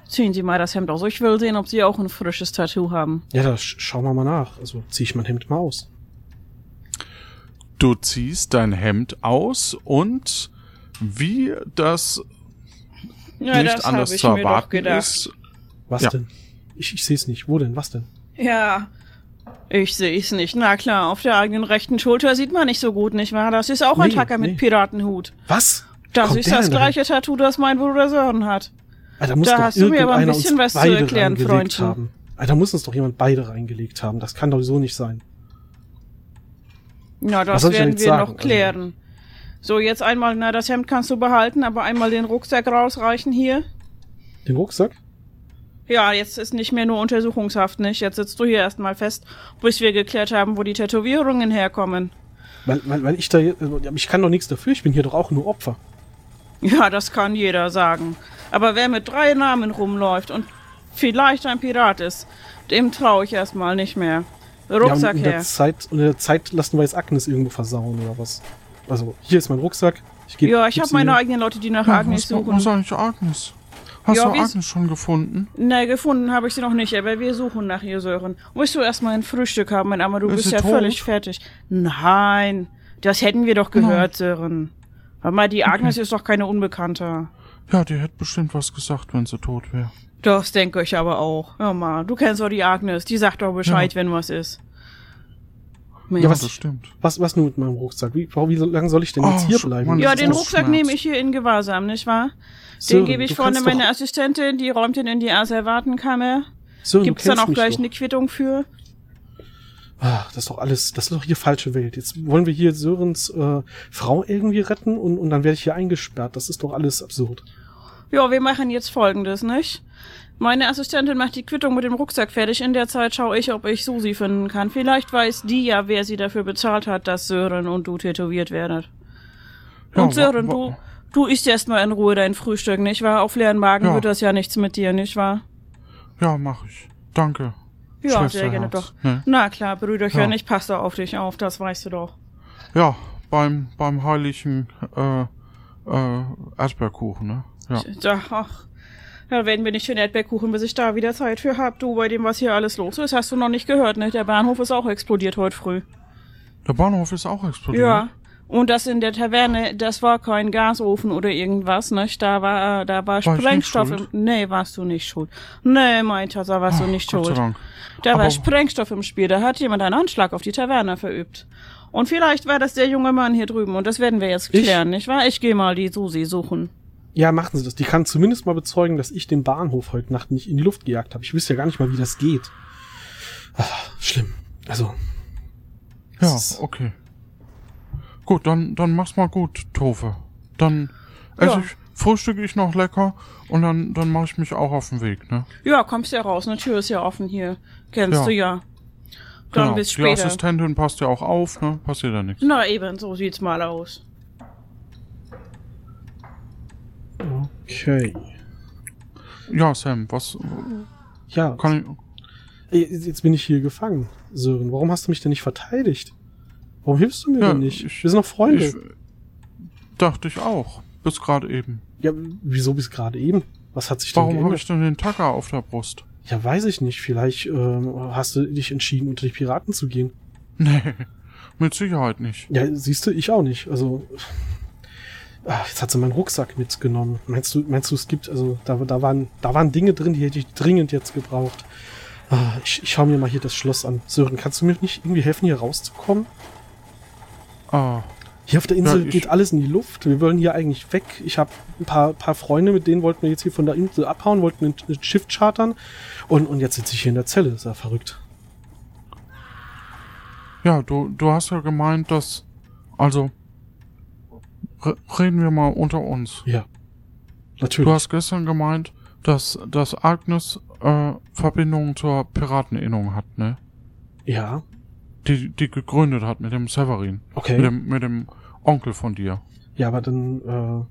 [SPEAKER 5] Ziehen Sie mal das Hemd aus. Ich will sehen, ob Sie auch ein frisches Tattoo haben.
[SPEAKER 4] Ja, da sch schauen wir mal nach. Also zieh ich mein Hemd mal aus.
[SPEAKER 1] Du ziehst dein Hemd aus und wie das
[SPEAKER 5] Ja,
[SPEAKER 1] nicht
[SPEAKER 5] das
[SPEAKER 1] anders zu
[SPEAKER 5] mir doch
[SPEAKER 1] erwarten
[SPEAKER 5] gedacht.
[SPEAKER 1] ist.
[SPEAKER 4] Was
[SPEAKER 1] Ja.
[SPEAKER 4] denn? Ich, ich sehe es nicht. Wo denn? Was denn?
[SPEAKER 5] Ja, ich sehe es nicht. Na klar, auf der eigenen rechten Schulter sieht man nicht so gut, nicht wahr? Das ist auch ein
[SPEAKER 4] Nee,
[SPEAKER 5] Tacker mit
[SPEAKER 4] nee.
[SPEAKER 5] Piratenhut.
[SPEAKER 4] Was?
[SPEAKER 5] Das
[SPEAKER 4] Kommt
[SPEAKER 5] ist das
[SPEAKER 4] denn dahin?
[SPEAKER 5] gleiche Tattoo, das mein Bruder Sören hat.
[SPEAKER 4] Ah, da
[SPEAKER 5] hast du mir aber ein bisschen was zu erklären, Freundchen.
[SPEAKER 4] haben. Ah, da muss uns doch jemand beide reingelegt haben. Das kann doch so nicht sein.
[SPEAKER 5] Ja, das werden wir
[SPEAKER 4] sagen?
[SPEAKER 5] noch klären. So, jetzt einmal, na, das Hemd kannst du behalten, aber einmal den Rucksack rausreichen hier.
[SPEAKER 4] Den Rucksack?
[SPEAKER 5] Ja, jetzt ist nicht mehr nur Untersuchungshaft, nicht? Jetzt sitzt du hier erstmal fest, bis wir geklärt haben, wo die Tätowierungen herkommen.
[SPEAKER 4] Weil, weil, weil ich da, also, ich kann doch nichts dafür. Ich bin hier doch auch nur Opfer.
[SPEAKER 5] Ja, das kann jeder sagen. Aber wer mit drei Namen rumläuft und vielleicht ein Pirat ist, dem traue ich erstmal nicht mehr. Rucksack
[SPEAKER 4] ja, und in der
[SPEAKER 5] her.
[SPEAKER 4] Zeit, und in der Zeit lassen wir jetzt Agnes irgendwo versauen oder was? Also, hier ist mein Rucksack. Ich geb,
[SPEAKER 5] Ja, ich habe meine eigenen Leute, die nach
[SPEAKER 1] Ja,
[SPEAKER 5] Agnes
[SPEAKER 1] was, was
[SPEAKER 5] suchen.
[SPEAKER 1] ist eigentlich Agnes? Hast
[SPEAKER 5] Ja,
[SPEAKER 1] du Agnes schon gefunden?
[SPEAKER 5] Ne, gefunden habe ich sie noch nicht, aber wir suchen nach ihr, Sören. Willst du erstmal ein Frühstück haben, mein Armer? Du
[SPEAKER 1] Ist
[SPEAKER 5] bist ja
[SPEAKER 1] tot?
[SPEAKER 5] völlig fertig. Nein, das hätten wir doch gehört, Sören. Hör mal, die Agnes ist doch keine Unbekannte.
[SPEAKER 1] Ja, die hätte bestimmt was gesagt, wenn sie tot wäre.
[SPEAKER 5] Das denke ich aber auch. Hör mal, du kennst doch die Agnes, die sagt doch Bescheid, wenn was ist.
[SPEAKER 4] Ja,
[SPEAKER 1] Ja,
[SPEAKER 4] was-
[SPEAKER 1] das stimmt.
[SPEAKER 4] Was, was nun mit meinem Rucksack? Wie, wie lange soll ich denn jetzt
[SPEAKER 1] Oh,
[SPEAKER 4] hier
[SPEAKER 1] Sch-
[SPEAKER 4] bleiben?
[SPEAKER 1] Mann,
[SPEAKER 5] Ja, den Rucksack nehme ich hier in Gewahrsam, nicht wahr?
[SPEAKER 4] Sören,
[SPEAKER 5] Den gebe ich vorne
[SPEAKER 4] doch-
[SPEAKER 5] Assistentin, die räumt ihn in die Asservatenkammer.
[SPEAKER 4] Sören,
[SPEAKER 5] Gibt's dann auch gleich
[SPEAKER 4] doch.
[SPEAKER 5] eine Quittung für?
[SPEAKER 4] Ah, das ist doch alles, das ist doch hier falsche Welt. Jetzt wollen wir hier Sörens äh, Frau irgendwie retten und, und dann werde ich hier eingesperrt. Das ist doch alles absurd.
[SPEAKER 5] Ja, wir machen jetzt folgendes, nicht? Meine Assistentin macht die Quittung mit dem Rucksack fertig. In der Zeit schaue ich, ob ich Susi finden kann. Vielleicht weiß die ja, wer sie dafür bezahlt hat, dass Sören und du tätowiert werdet.
[SPEAKER 1] Ja,
[SPEAKER 5] und
[SPEAKER 1] wa-
[SPEAKER 5] Sören, du, du isst erstmal in Ruhe dein Frühstück, nicht wahr? Auf leeren Magen
[SPEAKER 1] Ja.
[SPEAKER 5] wird das ja nichts mit dir, nicht wahr?
[SPEAKER 1] Ja, mach ich. Danke.
[SPEAKER 5] Ja, sehr gerne doch.
[SPEAKER 1] Ne?
[SPEAKER 5] Na klar, Brüderchen,
[SPEAKER 1] Ja.
[SPEAKER 5] ich passe auf dich auf, das weißt du doch.
[SPEAKER 1] Ja, beim, beim heiligen äh, äh, Erdbeerkuchen, ne? Ja.
[SPEAKER 5] Ja, ach. Ja, werden wir nicht den Erdbeerkuchen, bis ich da wieder Zeit für hab. Du, bei dem, was hier alles los ist, hast du noch nicht gehört, ne? Der Bahnhof ist auch explodiert heute früh.
[SPEAKER 1] Der Bahnhof ist auch explodiert.
[SPEAKER 5] Ja. Und das in der Taverne, das war kein Gasofen oder irgendwas, ne? Da war, äh, da war
[SPEAKER 1] War ich
[SPEAKER 5] Sprengstoff im. Nee, warst du nicht schuld. Nee, mein Tata, warst du nicht
[SPEAKER 1] Gott
[SPEAKER 5] schuld. Da war
[SPEAKER 1] Aber-
[SPEAKER 5] Sprengstoff im Spiel, da hat jemand einen Anschlag auf die Taverne verübt. Und vielleicht war das der junge Mann hier drüben und das werden wir jetzt
[SPEAKER 4] Ich?
[SPEAKER 5] klären, nicht wahr? Ich gehe mal die Susi suchen.
[SPEAKER 4] Ja, machen Sie das. Die kann zumindest mal bezeugen, dass ich den Bahnhof heute Nacht nicht in die Luft gejagt habe. Ich wüsste ja gar nicht mal, wie das geht. Ah, schlimm. Also.
[SPEAKER 1] Ja, okay. Gut, dann, dann mach's mal gut, Tofe. Dann esse
[SPEAKER 5] Ja.
[SPEAKER 1] ich, frühstücke ich noch lecker und dann, dann mache ich mich auch auf den Weg, ne?
[SPEAKER 5] Ja, kommst ja raus, eine Tür ist ja offen hier. Kennst
[SPEAKER 1] Ja.
[SPEAKER 5] du ja. Dann
[SPEAKER 1] genau.
[SPEAKER 5] bis
[SPEAKER 1] Die
[SPEAKER 5] später.
[SPEAKER 1] Assistentin passt ja auch auf, ne? Passiert ja nichts.
[SPEAKER 5] Na eben, so sieht's mal aus.
[SPEAKER 4] Okay.
[SPEAKER 1] Ja, Sam, was
[SPEAKER 4] Ja,
[SPEAKER 1] kann
[SPEAKER 4] ey, jetzt bin ich hier gefangen. Sören, warum hast du mich denn nicht verteidigt? Warum hilfst du mir
[SPEAKER 1] Ja,
[SPEAKER 4] denn nicht?
[SPEAKER 1] ich-
[SPEAKER 4] Wir sind noch. Freunde.
[SPEAKER 1] Ich dachte ich auch. Bis gerade eben.
[SPEAKER 4] ja, wieso bis gerade eben? Was hat sich denn
[SPEAKER 1] Warum habe ich denn den Tacker auf der Brust?
[SPEAKER 4] Ja, weiß ich nicht. Vielleicht ähm, hast du dich entschieden, unter die Piraten zu gehen.
[SPEAKER 1] Nee, mit Sicherheit nicht.
[SPEAKER 4] Ja, siehst du, ich auch nicht. Also, ah, jetzt hat sie meinen Rucksack mitgenommen. Meinst du, meinst du, es gibt, also da, da waren, da waren Dinge drin, die hätte ich dringend jetzt gebraucht. Ah, ich, ich schau mir mal hier das Schloss an. Sören, kannst du mir nicht irgendwie helfen, hier rauszukommen?
[SPEAKER 1] Ah,
[SPEAKER 4] Hier auf der Insel
[SPEAKER 1] Ja,
[SPEAKER 4] geht alles in die Luft. Wir wollen hier eigentlich weg. Ich habe ein paar, paar Freunde, mit denen wollten wir jetzt hier von der Insel abhauen, wollten ein, Schiff chartern. Und, und jetzt sitze ich hier in der Zelle. Ist ja verrückt.
[SPEAKER 1] ja, du, du hast ja gemeint, dass... Also... Re reden wir mal unter uns.
[SPEAKER 4] Ja.
[SPEAKER 1] Du
[SPEAKER 4] Natürlich.
[SPEAKER 1] hast gestern gemeint, dass, dass Agnes äh, Verbindungen zur Pirateninnung hat, ne?
[SPEAKER 4] ja.
[SPEAKER 1] Die, die gegründet hat mit dem Severin.
[SPEAKER 4] Okay.
[SPEAKER 1] Mit dem, mit dem Onkel von dir.
[SPEAKER 4] Ja, aber dann, äh,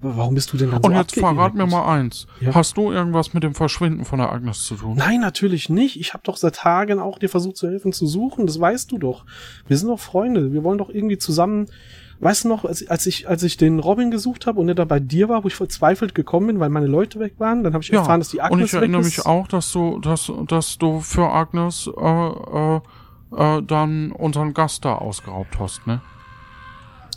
[SPEAKER 4] warum bist du denn dann so
[SPEAKER 1] Und jetzt verrat mir mal eins.
[SPEAKER 4] Ja.
[SPEAKER 1] Hast du irgendwas mit dem Verschwinden von der Agnes zu tun?
[SPEAKER 4] Nein, natürlich nicht. Ich habe doch seit Tagen auch dir versucht zu helfen, zu suchen. Das weißt du doch. Wir sind doch Freunde. Wir wollen doch irgendwie zusammen. Weißt du noch, als, als ich als ich den Robin gesucht habe und er da bei dir war, wo ich verzweifelt gekommen bin, weil meine Leute weg waren, dann habe ich erfahren, dass die Agnes
[SPEAKER 1] und ich erinnere
[SPEAKER 4] weg
[SPEAKER 1] mich
[SPEAKER 4] ist.
[SPEAKER 1] auch, dass du, dass, dass du für Agnes äh, äh, äh, dann unseren Gast da ausgeraubt hast, ne?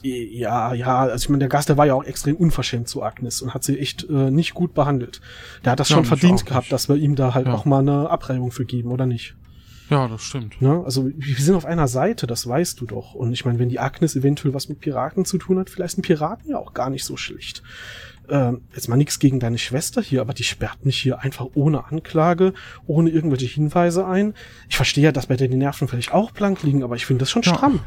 [SPEAKER 4] Ja, ja, also ich meine, der Gast, der war ja auch extrem unverschämt zu Agnes und hat sie echt äh, nicht gut behandelt. Der hat das
[SPEAKER 1] Ja,
[SPEAKER 4] schon verdient gehabt, dass wir ihm da halt
[SPEAKER 1] Ja.
[SPEAKER 4] auch mal eine Abreibung für geben, oder nicht?
[SPEAKER 1] Ja, das stimmt.
[SPEAKER 4] Ne? Also wir sind auf einer Seite, das weißt du doch. Und ich meine, wenn die Agnes eventuell was mit Piraten zu tun hat, vielleicht sind Piraten ja auch gar nicht so schlecht. Ähm, jetzt mal nichts gegen deine Schwester hier, aber die sperrt mich hier einfach ohne Anklage, ohne irgendwelche Hinweise ein. Ich verstehe ja, dass bei dir die Nerven vielleicht auch blank liegen, aber ich finde das schon
[SPEAKER 1] Ja.
[SPEAKER 4] stramm.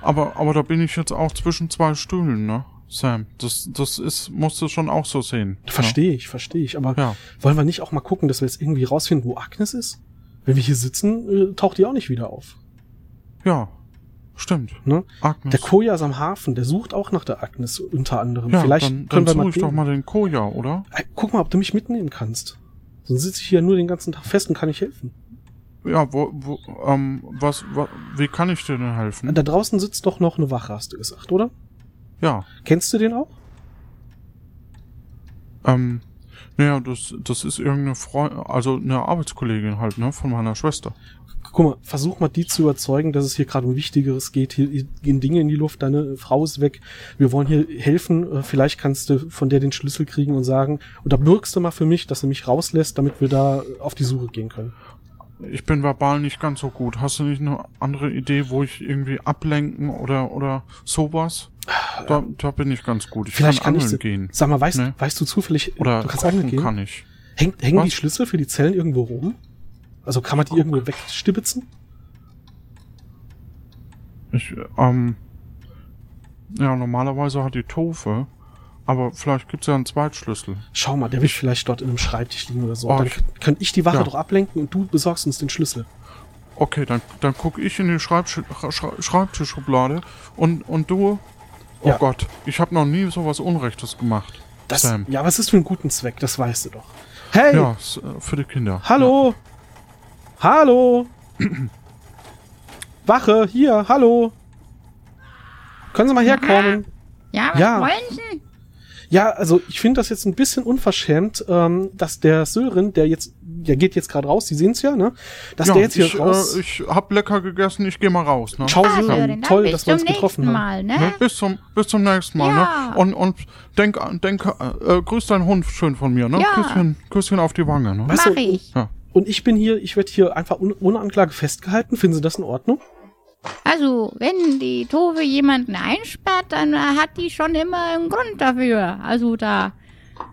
[SPEAKER 1] Aber, aber da bin ich jetzt auch zwischen zwei Stühlen, ne? Sam, das, das ist, musst du schon auch so sehen.
[SPEAKER 4] Verstehe ich, verstehe ich. Aber
[SPEAKER 1] Ja.
[SPEAKER 4] wollen wir nicht auch mal gucken, dass wir jetzt irgendwie rausfinden, wo Agnes ist? Wenn wir hier sitzen, äh, taucht die auch nicht wieder auf.
[SPEAKER 1] Ja, ja stimmt.
[SPEAKER 4] Ne?
[SPEAKER 1] Agnes.
[SPEAKER 4] Der Koja ist am Hafen, der sucht auch nach der Agnes unter anderem.
[SPEAKER 1] ja,
[SPEAKER 4] Vielleicht
[SPEAKER 1] dann,
[SPEAKER 4] können
[SPEAKER 1] dann
[SPEAKER 4] wir mal,
[SPEAKER 1] ich doch mal den Koja, oder?
[SPEAKER 4] Ey, Guck mal, ob du mich mitnehmen kannst. Sonst sitze ich hier nur den ganzen Tag fest und kann nicht helfen.
[SPEAKER 1] Ja, wo, wo, ähm, was, wa, wie kann ich dir denn helfen?
[SPEAKER 4] Da draußen sitzt doch noch eine Wache, hast du gesagt, oder?
[SPEAKER 1] Ja,
[SPEAKER 4] Kennst du den auch?
[SPEAKER 1] ähm, naja, das, das ist irgendeine Freundin, also eine Arbeitskollegin halt, ne, von meiner Schwester.
[SPEAKER 4] Guck mal, versuch mal die zu überzeugen, dass es hier gerade um Wichtigeres geht. Hier gehen Dinge in die Luft, deine Frau ist weg. Wir wollen hier helfen. Äh, Vielleicht kannst du von der den Schlüssel kriegen und sagen, oder bürgst du mal für mich, dass du mich rauslässt, damit wir da auf die Suche gehen können.
[SPEAKER 1] Ich bin verbal nicht ganz so gut. Hast du nicht eine andere Idee, wo ich irgendwie ablenken oder, oder sowas? Da, da bin ich ganz gut. Ich
[SPEAKER 4] Vielleicht
[SPEAKER 1] kann
[SPEAKER 4] kann,
[SPEAKER 1] angeln
[SPEAKER 4] ich.
[SPEAKER 1] gehen.
[SPEAKER 4] Sag mal, weißt,
[SPEAKER 1] Ne?
[SPEAKER 4] weißt du zufällig,
[SPEAKER 1] Oder
[SPEAKER 4] du kannst angeln gehen?
[SPEAKER 1] kann ich.
[SPEAKER 4] Hängt, hängen
[SPEAKER 1] Was?
[SPEAKER 4] die Schlüssel für die Zellen irgendwo rum? Also kann man die irgendwo wegstibitzen?
[SPEAKER 1] Ich, ähm, ja, normalerweise hat die Tofe, aber vielleicht gibt's ja einen Zweitschlüssel.
[SPEAKER 4] Schau mal, der wird vielleicht dort in einem Schreibtisch liegen oder so.
[SPEAKER 1] Oh,
[SPEAKER 4] Dann
[SPEAKER 1] ich-
[SPEAKER 4] kann ich die Wache
[SPEAKER 1] Ja.
[SPEAKER 4] doch ablenken und du besorgst uns den Schlüssel.
[SPEAKER 1] Okay, dann, dann guck ich in die Schreibtisch, Schreibtischschublade und, und du, oh
[SPEAKER 4] Ja.
[SPEAKER 1] Gott, ich habe noch nie sowas Unrechtes gemacht.
[SPEAKER 4] Das,
[SPEAKER 1] Sam.
[SPEAKER 4] ja, was ist für einen guten Zweck? Das weißt du doch. Hey,
[SPEAKER 1] Ja, äh, für die Kinder.
[SPEAKER 4] hallo, hallo, [CLEARS THROAT] Wache, hier, hallo. können Sie mal herkommen?
[SPEAKER 7] Ja, was
[SPEAKER 4] Ja.
[SPEAKER 7] wollen Sie?
[SPEAKER 4] Ja, also ich finde das jetzt ein bisschen unverschämt, ähm, dass der Sören, der jetzt, der geht jetzt gerade raus, Sie sehen's ja, ne? Dass
[SPEAKER 1] ja,
[SPEAKER 4] der jetzt hier
[SPEAKER 1] ich,
[SPEAKER 4] raus.
[SPEAKER 1] Äh, ich hab lecker gegessen, ich geh mal raus, ne?
[SPEAKER 4] Ciao,
[SPEAKER 7] Ah,
[SPEAKER 4] Sören.
[SPEAKER 7] Dann
[SPEAKER 4] Toll, dass wir uns getroffen
[SPEAKER 7] nächsten
[SPEAKER 4] haben.
[SPEAKER 7] Mal, ne?
[SPEAKER 1] Bis zum, bis zum nächsten Mal,
[SPEAKER 7] Ja.
[SPEAKER 1] ne? Und, und denk, denk, äh, grüß deinen Hund schön von mir, ne?
[SPEAKER 7] Ja.
[SPEAKER 1] Küsschen, Küsschen auf die Wange, ne?
[SPEAKER 4] Weißt du,
[SPEAKER 7] Mach ich.
[SPEAKER 4] Und ich bin hier, ich werde hier einfach un ohne Anklage festgehalten. Finden Sie das in Ordnung?
[SPEAKER 7] Also, wenn die Tove jemanden einsperrt, dann äh, hat die schon immer einen Grund dafür. Also da,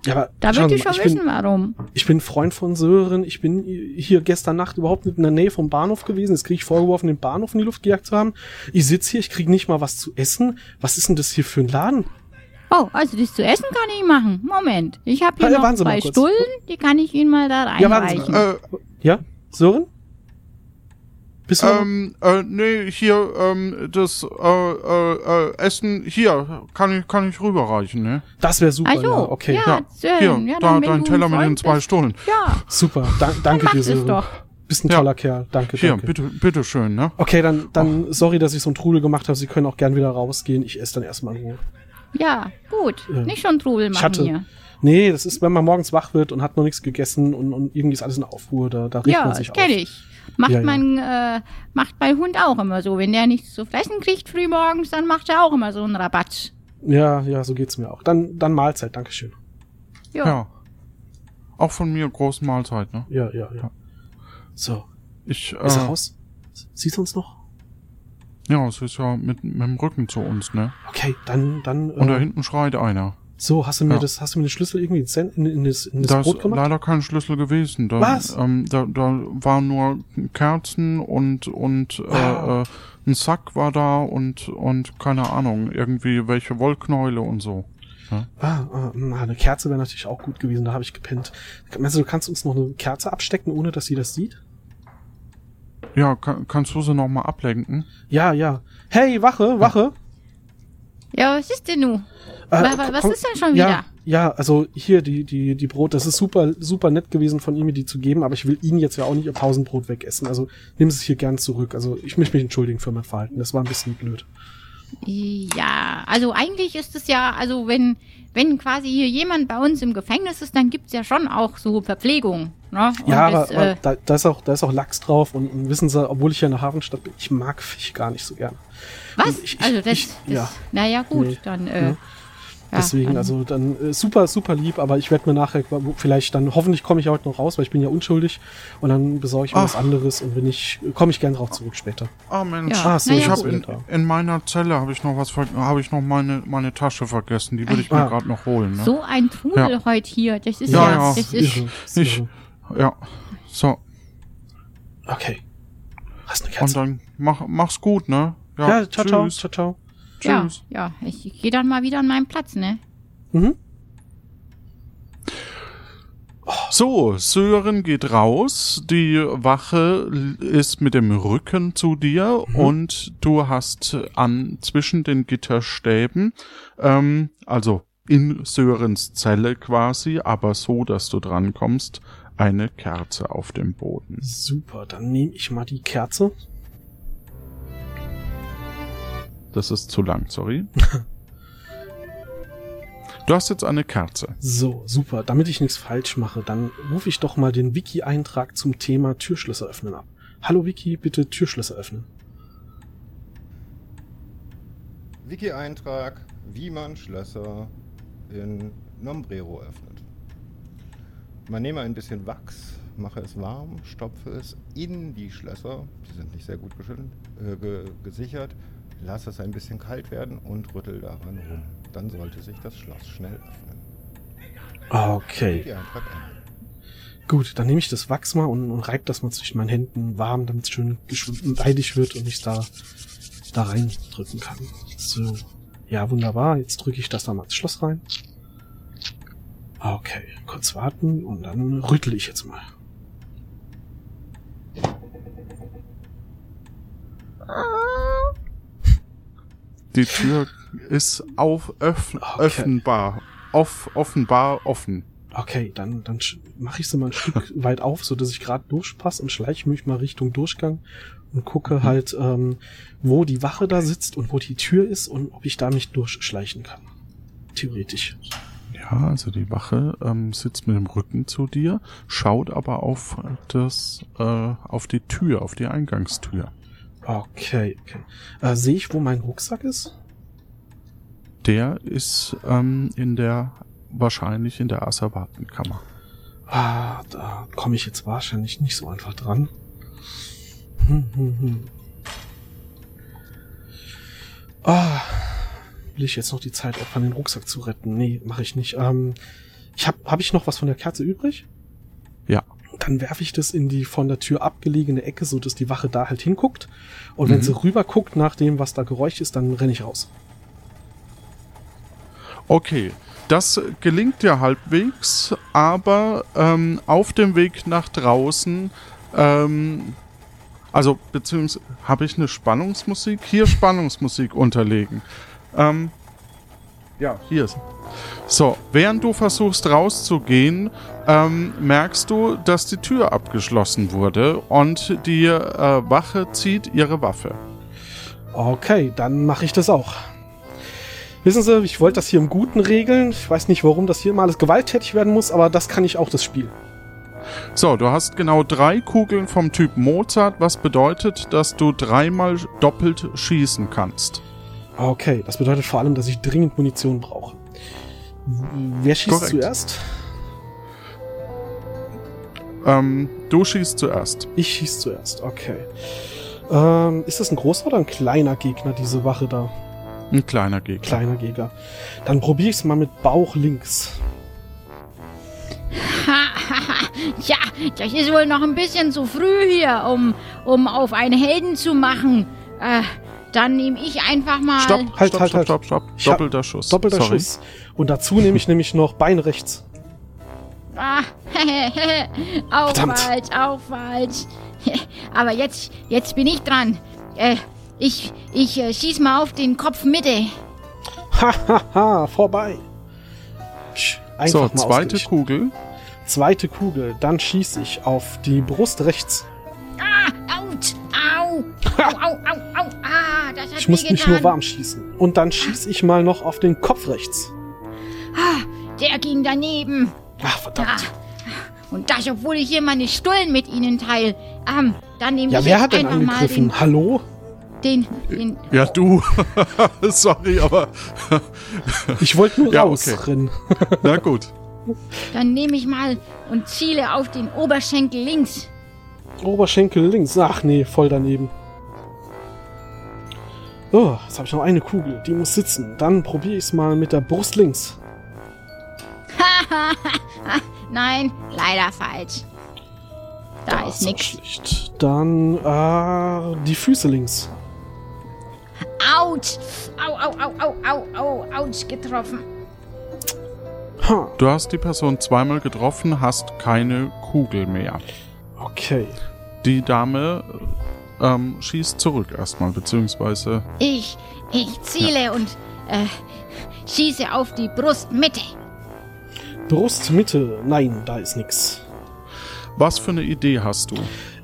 [SPEAKER 4] Ja, aber
[SPEAKER 7] da wird die schon
[SPEAKER 4] ich
[SPEAKER 7] wissen,
[SPEAKER 4] bin,
[SPEAKER 7] warum.
[SPEAKER 4] ich bin Freund von Sören. Ich bin hier gestern Nacht überhaupt nicht in der Nähe vom Bahnhof gewesen. Jetzt kriege ich vorgeworfen, den Bahnhof in die Luft gejagt zu haben. Ich sitze hier, ich kriege nicht mal was zu essen. Was ist denn das hier für ein Laden?
[SPEAKER 7] Oh, also das zu essen kann ich machen. Moment, ich habe hier
[SPEAKER 4] Ah, ja,
[SPEAKER 7] noch zwei. Stullen, die kann ich Ihnen mal da
[SPEAKER 4] Ja, warten Sie
[SPEAKER 7] reinreichen.
[SPEAKER 1] Äh,
[SPEAKER 4] Ja, Sören? Bist du?
[SPEAKER 1] ähm, äh, nee, hier, ähm, das, äh, äh, äh, Essen, hier, kann ich, kann ich rüberreichen, ne?
[SPEAKER 4] das wäre super.
[SPEAKER 7] Ach so,
[SPEAKER 4] ja, okay.
[SPEAKER 7] ja.
[SPEAKER 1] Ja, hier,
[SPEAKER 7] ja,
[SPEAKER 1] da, dein Teller mit den zwei. Stullen.
[SPEAKER 7] Ja,
[SPEAKER 4] Super. Dank, danke dir, Sören.
[SPEAKER 7] doch.
[SPEAKER 4] Bist ein
[SPEAKER 1] Ja.
[SPEAKER 4] toller Kerl. Danke,
[SPEAKER 1] Hier,
[SPEAKER 4] danke.
[SPEAKER 1] bitte, bitte schön, ne?
[SPEAKER 4] Okay, dann, dann sorry, dass ich so einen Trudel gemacht habe. Sie können auch gern wieder rausgehen. Ich esse dann erstmal in Ruhe.
[SPEAKER 7] ja, gut.
[SPEAKER 4] Ja.
[SPEAKER 7] Nicht schon Trubel
[SPEAKER 4] Ich
[SPEAKER 7] machen
[SPEAKER 4] hatte-
[SPEAKER 7] hier.
[SPEAKER 4] Nee, das ist, wenn man morgens wach wird und hat noch nichts gegessen und, und irgendwie ist alles in Aufruhr, da, da regt
[SPEAKER 7] Ja,
[SPEAKER 4] man
[SPEAKER 7] das
[SPEAKER 4] sich
[SPEAKER 7] kenne
[SPEAKER 4] auf.
[SPEAKER 7] ich. Macht
[SPEAKER 4] Ja, ja.
[SPEAKER 7] mein, äh, macht mein Hund auch immer so. Wenn der nichts zu fressen kriegt früh morgens, dann macht er auch immer so einen Rabatt.
[SPEAKER 4] Ja, ja, so geht's mir auch. Dann, dann Mahlzeit, Dankeschön.
[SPEAKER 7] Ja.
[SPEAKER 1] Ja. Auch von mir große Mahlzeit, ne?
[SPEAKER 4] Ja, ja, ja. So,
[SPEAKER 1] Ich,
[SPEAKER 4] ist er
[SPEAKER 1] äh,
[SPEAKER 4] raus? Siehst du uns noch?
[SPEAKER 1] ja, es ist ja mit, mit dem Rücken zu uns, ne?
[SPEAKER 4] Okay, dann, dann,
[SPEAKER 1] Und da
[SPEAKER 4] äh,
[SPEAKER 1] hinten schreit einer.
[SPEAKER 4] So, hast du mir
[SPEAKER 1] Ja.
[SPEAKER 4] das, hast du mir den Schlüssel irgendwie ins in, in das, in das
[SPEAKER 1] Da
[SPEAKER 4] Brot
[SPEAKER 1] ist
[SPEAKER 4] gemacht?
[SPEAKER 1] leider kein Schlüssel gewesen. Da,
[SPEAKER 4] Was?
[SPEAKER 1] Ähm, da, da waren nur Kerzen und, und
[SPEAKER 4] Ah.
[SPEAKER 1] äh, ein Sack war da und, und keine Ahnung, irgendwie welche Wollknäule und so.
[SPEAKER 4] Ah, ah, na, eine Kerze wäre natürlich auch gut gewesen, da habe ich gepennt. Meinst du, du kannst uns noch eine Kerze abstecken, ohne dass sie das sieht?
[SPEAKER 1] Ja, kann, kannst du sie nochmal ablenken?
[SPEAKER 4] Ja, ja. Hey, Wache, Wache.
[SPEAKER 7] Ja, was ist denn nun?
[SPEAKER 4] Äh,
[SPEAKER 7] Wa- wa- was
[SPEAKER 4] komm-
[SPEAKER 7] ist denn schon
[SPEAKER 4] ja,
[SPEAKER 7] wieder?
[SPEAKER 4] Ja, also hier die, die, die Brot, das ist super, super nett gewesen von ihm, mir die zu geben, aber ich will ihn jetzt ja auch nicht ihr Pausenbrot wegessen. Also nimm es hier gern zurück. Also ich möchte mich entschuldigen für mein Verhalten. Das war ein bisschen blöd.
[SPEAKER 7] Ja, also eigentlich ist es ja, also wenn, wenn quasi hier jemand bei uns im Gefängnis ist, dann gibt's ja schon auch so Verpflegung. Ne?
[SPEAKER 4] Ja,
[SPEAKER 7] das,
[SPEAKER 4] aber,
[SPEAKER 7] äh,
[SPEAKER 4] da, da, ist auch, da ist auch Lachs drauf und, und wissen Sie, obwohl ich hier in der Hafenstadt bin, ich mag Fisch gar nicht so gern.
[SPEAKER 7] was?
[SPEAKER 4] ich- ich-
[SPEAKER 7] also das,
[SPEAKER 4] ich-
[SPEAKER 7] das
[SPEAKER 4] ja.
[SPEAKER 7] naja gut,
[SPEAKER 4] Nee.
[SPEAKER 7] dann äh,
[SPEAKER 4] Ja.
[SPEAKER 7] Ja,
[SPEAKER 4] Deswegen,
[SPEAKER 7] dann,
[SPEAKER 4] also dann äh, super, super lieb, aber ich werde mir nachher vielleicht dann, hoffentlich komme ich heute noch raus, weil ich bin ja unschuldig und dann besorge ich mir
[SPEAKER 1] Ach.
[SPEAKER 4] was anderes und wenn ich, komme ich gern drauf zurück später.
[SPEAKER 1] Ah Mensch,
[SPEAKER 7] Ja.
[SPEAKER 4] Ah, so,
[SPEAKER 7] Naja,
[SPEAKER 1] ich habe
[SPEAKER 7] gut.
[SPEAKER 1] in, in meiner Zelle habe ich noch was, habe ich noch meine meine Tasche vergessen. Die würde ich mir
[SPEAKER 4] Ah.
[SPEAKER 1] gerade noch holen. Ne?
[SPEAKER 7] so ein Trubel
[SPEAKER 1] Ja.
[SPEAKER 7] heute hier, das ist
[SPEAKER 1] Ja,
[SPEAKER 7] ja,
[SPEAKER 1] ja.
[SPEAKER 7] das ist,
[SPEAKER 1] Ich-. Ja, so
[SPEAKER 4] Okay. Hast eine
[SPEAKER 1] und
[SPEAKER 4] Kerze?
[SPEAKER 1] dann mach mach's gut, ne?
[SPEAKER 4] Ja, ciao, ciao,
[SPEAKER 1] tschüss.
[SPEAKER 4] ciao, ciao.
[SPEAKER 7] ja,
[SPEAKER 1] Tschüss.
[SPEAKER 7] ja, ich, ich gehe dann mal wieder an meinen Platz, ne?
[SPEAKER 4] Mhm.
[SPEAKER 1] So, Sören geht raus, die Wache ist mit dem Rücken zu dir und du hast an zwischen den Gitterstäben, ähm, also in Sörens Zelle quasi, aber so, dass du drankommst, eine Kerze auf dem Boden.
[SPEAKER 4] Super, dann nehme ich mal die Kerze.
[SPEAKER 1] Das ist zu lang, sorry. [LAUGHS] Du hast jetzt eine Kerze.
[SPEAKER 4] So, super. Damit ich nichts falsch mache, dann rufe ich doch mal den Wiki-Eintrag zum Thema Türschlösser öffnen ab. Hallo Wiki, bitte Türschlösser öffnen.
[SPEAKER 8] Wiki-Eintrag, wie man Schlösser in Nombrero öffnet. Man nehme ein bisschen Wachs, mache es warm, stopfe es in die Schlösser, die sind nicht sehr gut geschüttelt, äh, ge gesichert, lasse es ein bisschen kalt werden und rüttel daran rum. Dann sollte sich das Schloss schnell öffnen.
[SPEAKER 4] Okay. Gut, dann nehme ich das Wachs mal und, und reib das mal zwischen meinen Händen warm, damit es schön weidig wird und ich da, da reindrücken kann. So. Ja, wunderbar. Jetzt drücke ich das da mal ins Schloss rein. Okay, kurz warten und dann rüttel ich jetzt mal.
[SPEAKER 1] Die Tür ist auf öff
[SPEAKER 4] Okay.
[SPEAKER 1] offenbar. Off offenbar offen.
[SPEAKER 4] Okay, dann, dann mache ich sie mal ein Stück [LAUGHS] weit auf, so dass ich gerade durchpasse und schleiche mich mal Richtung Durchgang und gucke
[SPEAKER 1] Mhm.
[SPEAKER 4] halt, ähm, wo die Wache da sitzt und wo die Tür ist und ob ich da mich durchschleichen kann. Theoretisch.
[SPEAKER 1] Ja, also die Wache ähm, sitzt mit dem Rücken zu dir, schaut aber auf das, äh, auf die Tür, auf die Eingangstür.
[SPEAKER 4] Okay, okay. Äh, Sehe ich, wo mein Rucksack ist?
[SPEAKER 1] Der ist ähm, in der, wahrscheinlich in der Asservatenkammer.
[SPEAKER 4] Ah, da komme ich jetzt wahrscheinlich nicht so einfach dran. Hm, hm, hm. Ah, will ich jetzt noch die Zeit opfern, den Rucksack zu retten? Nee, mache ich nicht. Ähm, ich hab, hab ich noch was von der Kerze übrig?
[SPEAKER 1] Ja.
[SPEAKER 4] Dann werfe ich das in die von der Tür abgelegene Ecke, so dass die Wache da halt hinguckt. Und wenn
[SPEAKER 1] Mhm.
[SPEAKER 4] sie rüber guckt nach dem, was da Geräusch ist, dann renne ich raus.
[SPEAKER 1] Okay, das gelingt dir halbwegs, aber ähm, auf dem Weg nach draußen, ähm, also beziehungsweise habe ich eine Spannungsmusik? Hier Spannungsmusik unterlegen. Ähm, ja, hier ist. So, während du versuchst rauszugehen, ähm, merkst du, dass die Tür abgeschlossen wurde und die äh, Wache zieht ihre Waffe.
[SPEAKER 4] Okay, dann mache ich das auch. Wissen Sie, ich wollte das hier im Guten regeln. Ich weiß nicht, warum das hier immer alles gewalttätig werden muss, aber das kann ich auch, das Spiel.
[SPEAKER 1] So, du hast genau drei Kugeln vom Typ Mozart, was bedeutet, dass du dreimal doppelt schießen kannst.
[SPEAKER 4] Okay, das bedeutet vor allem, dass ich dringend Munition brauche. Wer schießt
[SPEAKER 1] Korrekt.
[SPEAKER 4] zuerst?
[SPEAKER 1] Ähm, du schießt zuerst.
[SPEAKER 4] Ich schieß zuerst, okay. Ähm, ist das ein großer oder ein kleiner Gegner, diese Wache da?
[SPEAKER 1] Ein kleiner Gegner.
[SPEAKER 4] Kleiner Gegner. Dann probiere ich es mal mit Bauch links.
[SPEAKER 7] ja, das ist wohl noch ein bisschen zu früh hier, um, um auf einen Helden zu machen. Äh, dann nehme ich einfach mal.
[SPEAKER 1] Stopp,
[SPEAKER 4] Halt,
[SPEAKER 1] stopp,
[SPEAKER 4] halt,
[SPEAKER 1] stopp,
[SPEAKER 4] halt.
[SPEAKER 1] stopp, stopp. Doppelter Schuss.
[SPEAKER 4] Doppelter
[SPEAKER 1] Sorry.
[SPEAKER 4] Schuss. Und dazu nehme ich [LAUGHS] nämlich noch Bein rechts.
[SPEAKER 7] Ah, [LAUGHS] auch
[SPEAKER 4] Verdammt.
[SPEAKER 7] falsch, auch falsch. [LAUGHS] Aber jetzt, jetzt bin ich dran. Äh, ich, ich äh, schieß mal auf den Kopf Mitte.
[SPEAKER 4] Hahaha, [LAUGHS] vorbei.
[SPEAKER 1] So,
[SPEAKER 4] Einfach mal
[SPEAKER 1] zweite. Kugel.
[SPEAKER 4] Zweite Kugel. Dann schieße ich auf die Brust rechts.
[SPEAKER 7] Ah, ouch, au, au, au, au, au. Ah, das hat
[SPEAKER 4] Ich muss mich nur warm schießen. Und dann schieße ich mal noch auf den Kopf rechts.
[SPEAKER 7] Ah, der ging daneben.
[SPEAKER 4] Ach, verdammt.
[SPEAKER 7] Ah, und das, obwohl ich hier meine Stullen mit ihnen teile. Ähm, dann nehme
[SPEAKER 4] Ja,
[SPEAKER 7] ich
[SPEAKER 4] wer
[SPEAKER 7] jetzt
[SPEAKER 4] hat denn
[SPEAKER 7] einfach mal
[SPEAKER 4] angegriffen? Hallo?
[SPEAKER 7] den, den, den
[SPEAKER 1] Ja, du. [LAUGHS] Sorry, aber. [LAUGHS]
[SPEAKER 4] Ich wollte nur
[SPEAKER 1] Ja, okay.
[SPEAKER 4] rausrennen. [LAUGHS]
[SPEAKER 1] Na gut.
[SPEAKER 7] dann nehme ich mal und ziele auf den Oberschenkel links.
[SPEAKER 4] Oberschenkel links. Ach nee, voll daneben. Oh, jetzt habe ich noch eine Kugel. Die muss sitzen. Dann probiere ich es mal mit der Brust links.
[SPEAKER 7] Nein, leider falsch. Da ist
[SPEAKER 4] auch
[SPEAKER 7] nix.
[SPEAKER 4] schlecht. Dann äh, die Füße links.
[SPEAKER 7] Autsch! Au, au, au, au, au, au, ouch, getroffen.
[SPEAKER 4] Ha,
[SPEAKER 1] Du hast die Person zweimal getroffen, hast keine Kugel mehr.
[SPEAKER 4] okay.
[SPEAKER 1] Die Dame ähm, schießt zurück erstmal, beziehungsweise.
[SPEAKER 7] Ich, ich ziele und äh, schieße auf die Brustmitte.
[SPEAKER 4] Brustmitte. Nein, da ist nix.
[SPEAKER 1] Was für eine Idee hast du?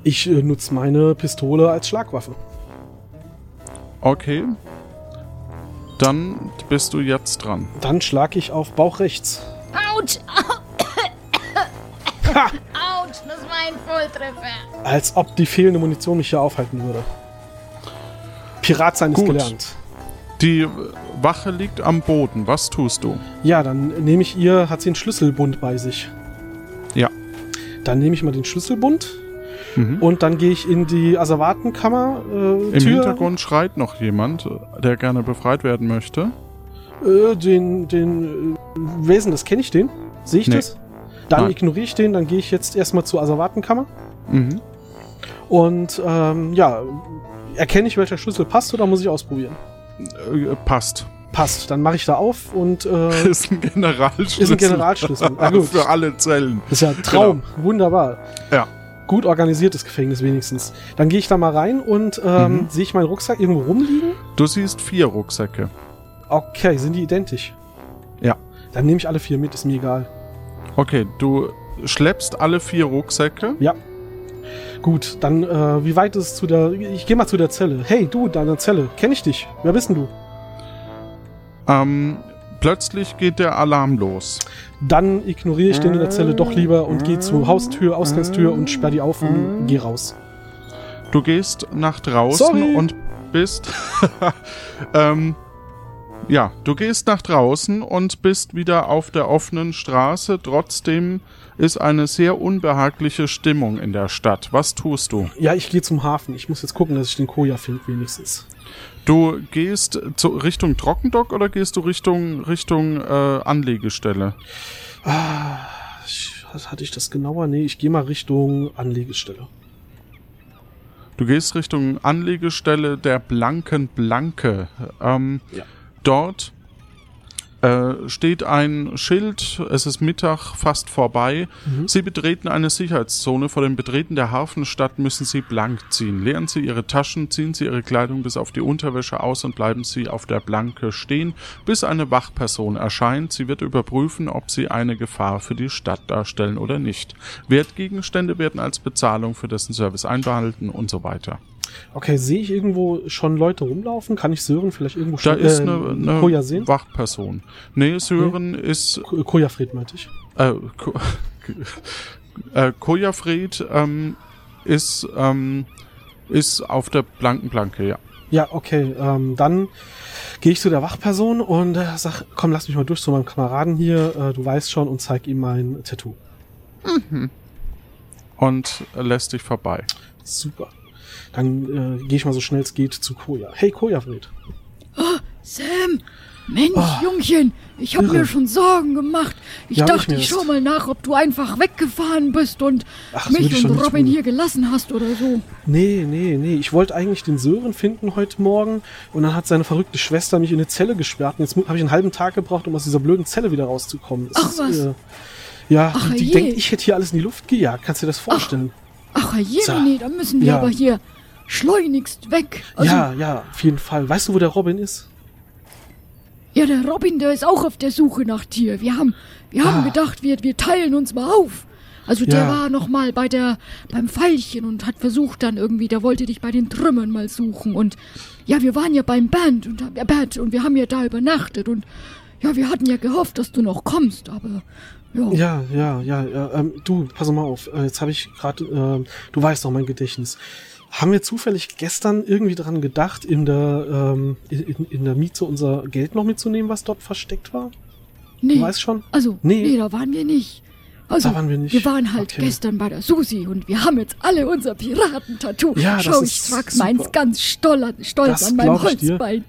[SPEAKER 4] Ich äh, nutze meine Pistole als Schlagwaffe.
[SPEAKER 1] Okay. Dann bist du jetzt dran.
[SPEAKER 4] Dann schlage ich auf Bauch rechts.
[SPEAKER 7] Autsch! [COUGHS]
[SPEAKER 4] Ha!
[SPEAKER 7] Autsch, das war ein Volltreffer.
[SPEAKER 4] Als ob die fehlende Munition mich hier aufhalten würde. Pirat sein ist
[SPEAKER 1] Gut.
[SPEAKER 4] gelernt.
[SPEAKER 1] Die Wache liegt am Boden. Was tust du?
[SPEAKER 4] Ja, dann nehme ich ihr, hat sie einen Schlüsselbund bei sich.
[SPEAKER 1] Ja.
[SPEAKER 4] Dann nehme ich mal den Schlüsselbund
[SPEAKER 1] Mhm.
[SPEAKER 4] und dann gehe ich in die Asservatenkammer. Äh,
[SPEAKER 1] Im
[SPEAKER 4] Tür,
[SPEAKER 1] Hintergrund schreit noch jemand, der gerne befreit werden möchte.
[SPEAKER 4] Äh, den, den äh, Wesen, das kenne ich den. Sehe ich
[SPEAKER 1] Nee.
[SPEAKER 4] das? Dann
[SPEAKER 1] Nein.
[SPEAKER 4] ignoriere ich den, dann gehe ich jetzt erstmal zur Asservatenkammer.
[SPEAKER 1] Mhm.
[SPEAKER 4] Und ähm, ja, erkenne ich, welcher Schlüssel passt oder muss ich ausprobieren?
[SPEAKER 1] Äh, passt.
[SPEAKER 4] Passt, dann mache ich da auf und äh, [LAUGHS]
[SPEAKER 1] Ist ein Generalschlüssel.
[SPEAKER 4] Ist ein Generalschlüssel. Na [LAUGHS] gut.
[SPEAKER 1] Für alle Zellen.
[SPEAKER 4] Das ist ja ein Traum. Wunderbar.
[SPEAKER 1] Ja.
[SPEAKER 4] Gut organisiertes Gefängnis wenigstens. Dann gehe ich da mal rein und ähm,
[SPEAKER 1] Mhm.
[SPEAKER 4] sehe ich meinen Rucksack irgendwo rumliegen.
[SPEAKER 1] Du siehst vier Rucksäcke.
[SPEAKER 4] Okay, sind die identisch?
[SPEAKER 1] Ja.
[SPEAKER 4] Dann nehme ich alle vier mit, ist mir egal.
[SPEAKER 1] Okay, du schleppst alle vier Rucksäcke.
[SPEAKER 4] Ja. Gut, dann, äh, wie weit ist es zu der. Ich gehe mal zu der Zelle. Hey, du, deine Zelle. Kenn ich dich? Wer bist denn du?
[SPEAKER 1] Ähm, plötzlich geht der Alarm los.
[SPEAKER 4] Dann ignoriere ich den in der Zelle doch lieber und gehe zur Haustür, Ausgangstür und sperr die auf und geh raus.
[SPEAKER 1] Du gehst nach draußen
[SPEAKER 4] Sorry.
[SPEAKER 1] und bist. [LAUGHS] ähm, ja, du gehst nach draußen und bist wieder auf der offenen Straße. Trotzdem ist eine sehr unbehagliche Stimmung in der Stadt. Was tust du?
[SPEAKER 4] Ja, ich gehe zum Hafen. Ich muss jetzt gucken, dass ich den Koja finde, wenigstens.
[SPEAKER 1] Du gehst zu Richtung Trockendock oder gehst du Richtung Richtung äh, Anlegestelle?
[SPEAKER 4] Ah, ich, was hatte ich das genauer? Nee, ich gehe mal Richtung Anlegestelle.
[SPEAKER 1] Du gehst Richtung Anlegestelle der Blanken Blanke. Ähm,
[SPEAKER 4] Ja.
[SPEAKER 1] Dort äh, steht ein Schild, es ist Mittag, fast vorbei. Sie betreten eine Sicherheitszone. Vor dem Betreten der Hafenstadt müssen Sie blank ziehen. Leeren Sie Ihre Taschen, ziehen Sie Ihre Kleidung bis auf die Unterwäsche aus und bleiben Sie auf der Blanke stehen, bis eine Wachperson erscheint. Sie wird überprüfen, ob Sie eine Gefahr für die Stadt darstellen oder nicht. Wertgegenstände werden als Bezahlung für dessen Service einbehalten und so weiter.
[SPEAKER 4] Okay, sehe ich irgendwo schon Leute rumlaufen? Kann ich Sören vielleicht irgendwo
[SPEAKER 1] Da
[SPEAKER 4] schon
[SPEAKER 1] ist
[SPEAKER 4] äh,
[SPEAKER 1] eine, eine
[SPEAKER 4] Koja sehen?
[SPEAKER 1] Wachperson. Nee, Sören ist
[SPEAKER 4] Ko- Kojafred meinte ich.
[SPEAKER 1] äh, Ko [LAUGHS] äh, Kojafred ähm, ist ähm, ist auf der blanken Planke, ja.
[SPEAKER 4] Ja, okay. Ähm, dann gehe ich zu der Wachperson und äh, sag, komm, lass mich mal durch zu meinem Kameraden hier. Äh, du weißt schon und zeig ihm mein Tattoo.
[SPEAKER 1] Und lässt dich vorbei.
[SPEAKER 4] Super. Dann äh, gehe ich mal so schnell es geht zu Koja. Hey, Kojafred.
[SPEAKER 9] Sam! Mensch,
[SPEAKER 4] Ah,
[SPEAKER 9] Jungchen, ich hab
[SPEAKER 4] irre.
[SPEAKER 9] mir schon Sorgen gemacht. Ich
[SPEAKER 4] Ja, ich
[SPEAKER 9] dachte, ich
[SPEAKER 4] erst.
[SPEAKER 9] schau mal nach, ob du einfach weggefahren bist und
[SPEAKER 4] Ach,
[SPEAKER 9] mich
[SPEAKER 4] ich
[SPEAKER 9] und Robin hier gelassen hast oder so.
[SPEAKER 4] Nee, nee, nee. Ich wollte eigentlich den Sören finden heute Morgen und dann hat seine verrückte Schwester mich in eine Zelle gesperrt und jetzt habe ich einen halben Tag gebraucht, um aus dieser blöden Zelle wieder rauszukommen. Das
[SPEAKER 9] Ach, was.
[SPEAKER 4] Äh, ja,
[SPEAKER 9] Ach,
[SPEAKER 4] die, die denkt, ich hätte hier alles in die Luft gejagt. Kannst du dir das vorstellen?
[SPEAKER 9] Ach, je,
[SPEAKER 4] So.
[SPEAKER 9] nee, da müssen wir
[SPEAKER 4] Ja.
[SPEAKER 9] aber hier schleunigst weg. Also,
[SPEAKER 4] ja, ja, auf jeden Fall. Weißt du, wo der Robin ist?
[SPEAKER 9] ja, der Robin, der ist auch auf der Suche nach dir. Wir haben, wir haben
[SPEAKER 4] Ah.
[SPEAKER 9] gedacht, wir, wir teilen uns mal auf. Also der
[SPEAKER 4] Ja.
[SPEAKER 9] war noch mal bei der beim Pfeilchen und hat versucht dann irgendwie, der wollte dich bei den Trümmern mal suchen und ja, wir waren ja beim Band und äh, Band und wir haben ja da übernachtet und ja, wir hatten ja gehofft, dass du noch kommst, aber ja.
[SPEAKER 4] Ja, ja, ja. ja ähm, du, pass mal auf. Äh, jetzt habe ich gerade, ähm, du weißt doch mein Gedächtnis. Haben wir zufällig gestern irgendwie daran gedacht, in der, ähm, in, in, der Miete unser Geld noch mitzunehmen, was dort versteckt war?
[SPEAKER 9] nee,
[SPEAKER 4] Du weißt schon?
[SPEAKER 9] also
[SPEAKER 4] Nee.
[SPEAKER 9] nee. da waren wir nicht. Also,
[SPEAKER 4] Da waren wir nicht.
[SPEAKER 9] Wir waren halt
[SPEAKER 4] Okay.
[SPEAKER 9] gestern bei der Susi und wir haben jetzt alle unser Piratentattoo.
[SPEAKER 4] Ja,
[SPEAKER 9] Schau, ich trag
[SPEAKER 4] super.
[SPEAKER 9] meins ganz stolz, stolz
[SPEAKER 4] Das
[SPEAKER 9] an meinem. Holzbein.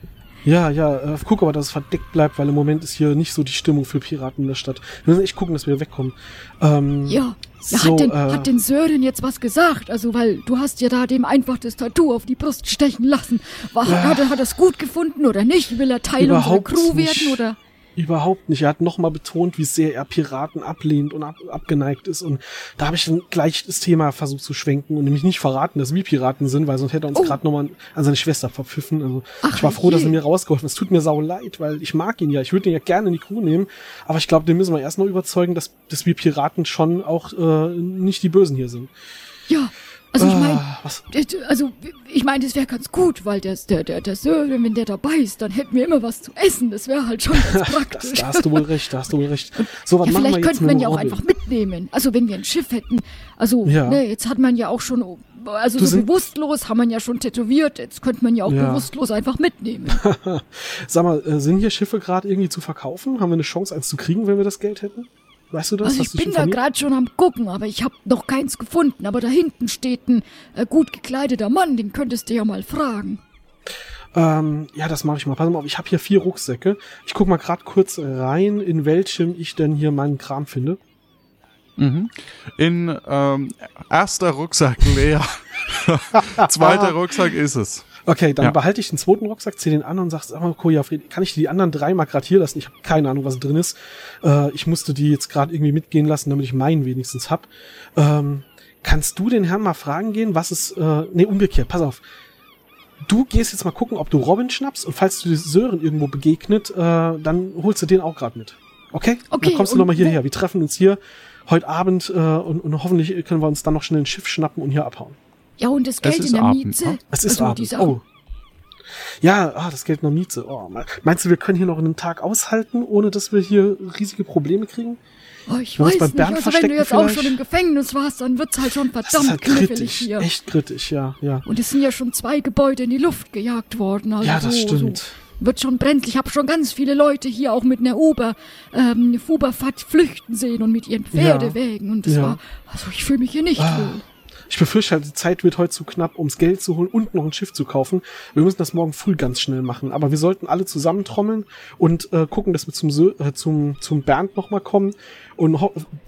[SPEAKER 4] Ja, ja, äh, guck aber, dass es verdeckt bleibt, weil im Moment ist hier nicht so die Stimmung für Piraten in der Stadt. Wir müssen echt gucken, dass wir wegkommen. Ähm,
[SPEAKER 9] Ja. Ja,
[SPEAKER 4] So,
[SPEAKER 9] hat, denn,
[SPEAKER 4] äh,
[SPEAKER 9] hat denn Sören jetzt was gesagt? Also, weil du hast ja da dem einfach das Tattoo auf die Brust stechen lassen. War,
[SPEAKER 4] Ja.
[SPEAKER 9] hat, er, hat er es gut gefunden oder nicht? Will er Teil unserer Crew
[SPEAKER 4] nicht.
[SPEAKER 9] werden oder?
[SPEAKER 4] Überhaupt nicht. Er hat nochmal betont, wie sehr er Piraten ablehnt und ab, abgeneigt ist. Und da habe ich dann gleich das Thema versucht zu schwenken und nämlich nicht verraten, dass wir Piraten sind, weil sonst hätte er uns
[SPEAKER 9] Oh.
[SPEAKER 4] gerade nochmal an seine Schwester verpfiffen. Also
[SPEAKER 9] Ach,
[SPEAKER 4] ich war froh, dass
[SPEAKER 9] je.
[SPEAKER 4] er mir rausgeholfen hat. Es tut mir sau leid, weil ich mag ihn ja. Ich würde ihn ja gerne in die Crew nehmen. Aber ich glaube, den müssen wir erst noch überzeugen, dass, dass wir Piraten schon auch äh, nicht die Bösen hier sind.
[SPEAKER 9] Ja. Also, ich meine,
[SPEAKER 4] Ah,
[SPEAKER 9] also, ich meine, das wäre ganz gut, weil der, der, der, der Sören, wenn der dabei ist, dann hätten wir immer was zu essen. Das wäre halt schon ganz
[SPEAKER 4] Das, [LAUGHS]
[SPEAKER 9] praktisch.
[SPEAKER 4] da hast du wohl recht, da hast du wohl recht. So, was
[SPEAKER 9] ja, vielleicht
[SPEAKER 4] dem
[SPEAKER 9] ihn ja auch einfach mitnehmen. Also wenn wir ein Schiff hätten. Also,
[SPEAKER 4] Ja.
[SPEAKER 9] ne, jetzt hat man ja auch schon, also
[SPEAKER 4] Du
[SPEAKER 9] so bewusstlos haben man ja schon tätowiert. Jetzt könnte man ja auch
[SPEAKER 4] Ja.
[SPEAKER 9] bewusstlos einfach mitnehmen. [LAUGHS]
[SPEAKER 4] Sag mal, äh, sind hier Schiffe gerade irgendwie zu verkaufen? Haben wir eine Chance, eins zu kriegen, wenn wir das Geld hätten? Weißt du das?
[SPEAKER 9] Also
[SPEAKER 4] Hast
[SPEAKER 9] ich bin da gerade schon am gucken, aber ich habe noch keins gefunden. Aber da hinten steht ein äh, gut gekleideter Mann, den könntest du ja mal fragen.
[SPEAKER 4] Ähm, ja, das mache ich mal. Pass mal auf, ich habe hier vier Rucksäcke. Ich guck mal gerade kurz rein, in welchem ich denn hier meinen Kram finde.
[SPEAKER 1] Mhm. In ähm, erster Rucksack leer. [LAUGHS] Zweiter Rucksack ist es.
[SPEAKER 4] Okay, dann
[SPEAKER 1] Ja.
[SPEAKER 4] behalte ich den zweiten Rucksack, zieh den an und sag, sag mal, Koja, kann ich die anderen drei mal grad hier lassen? Ich habe keine Ahnung, was drin ist. Äh, ich musste die jetzt gerade irgendwie mitgehen lassen, damit ich meinen wenigstens hab. Ähm, kannst du den Herrn mal fragen gehen, was es, äh, nee, umgekehrt, pass auf. Du gehst jetzt mal gucken, ob du Robin schnappst und falls du Sören irgendwo begegnet, äh, dann holst du den auch gerade mit. Okay?
[SPEAKER 9] Okay,
[SPEAKER 4] Dann kommst du nochmal hierher. Wir treffen uns hier heute Abend äh, und, und hoffentlich können wir uns dann noch schnell ein Schiff schnappen und hier abhauen.
[SPEAKER 9] Ja, und das Geld in der
[SPEAKER 1] Abend,
[SPEAKER 9] Miete.
[SPEAKER 1] ne?
[SPEAKER 4] Es ist
[SPEAKER 9] also
[SPEAKER 4] Abend. Oh. Ja, ah, das Geld in der Miete. Oh, me- meinst du, wir können hier noch einen Tag aushalten, ohne dass wir hier riesige Probleme kriegen?
[SPEAKER 9] Oh, ich weiß nicht. Also wenn du jetzt auch
[SPEAKER 4] vielleicht?
[SPEAKER 9] schon im Gefängnis warst, dann wird's halt schon
[SPEAKER 4] ist
[SPEAKER 9] verdammt
[SPEAKER 4] halt kritisch.
[SPEAKER 9] hier.
[SPEAKER 4] Echt kritisch, ja, ja.
[SPEAKER 9] Und es sind ja schon zwei Gebäude in die Luft gejagt worden. Also
[SPEAKER 4] Ja, das
[SPEAKER 9] so,
[SPEAKER 4] stimmt.
[SPEAKER 9] So wird schon brenzlig. Ich habe schon ganz viele Leute hier auch mit einer Uber, ähm, Fuberfahrt flüchten sehen und mit ihren Pferdewägen. Und das
[SPEAKER 4] Ja.
[SPEAKER 9] war, also ich fühle mich hier nicht
[SPEAKER 4] Ah.
[SPEAKER 9] wohl.
[SPEAKER 4] Ich befürchte halt, die Zeit wird heute zu knapp, ums Geld zu holen und noch ein Schiff zu kaufen. Wir müssen das morgen früh ganz schnell machen. Aber wir sollten alle zusammentrommeln und äh, gucken, dass wir zum, Sö äh, zum, zum Bernd nochmal kommen und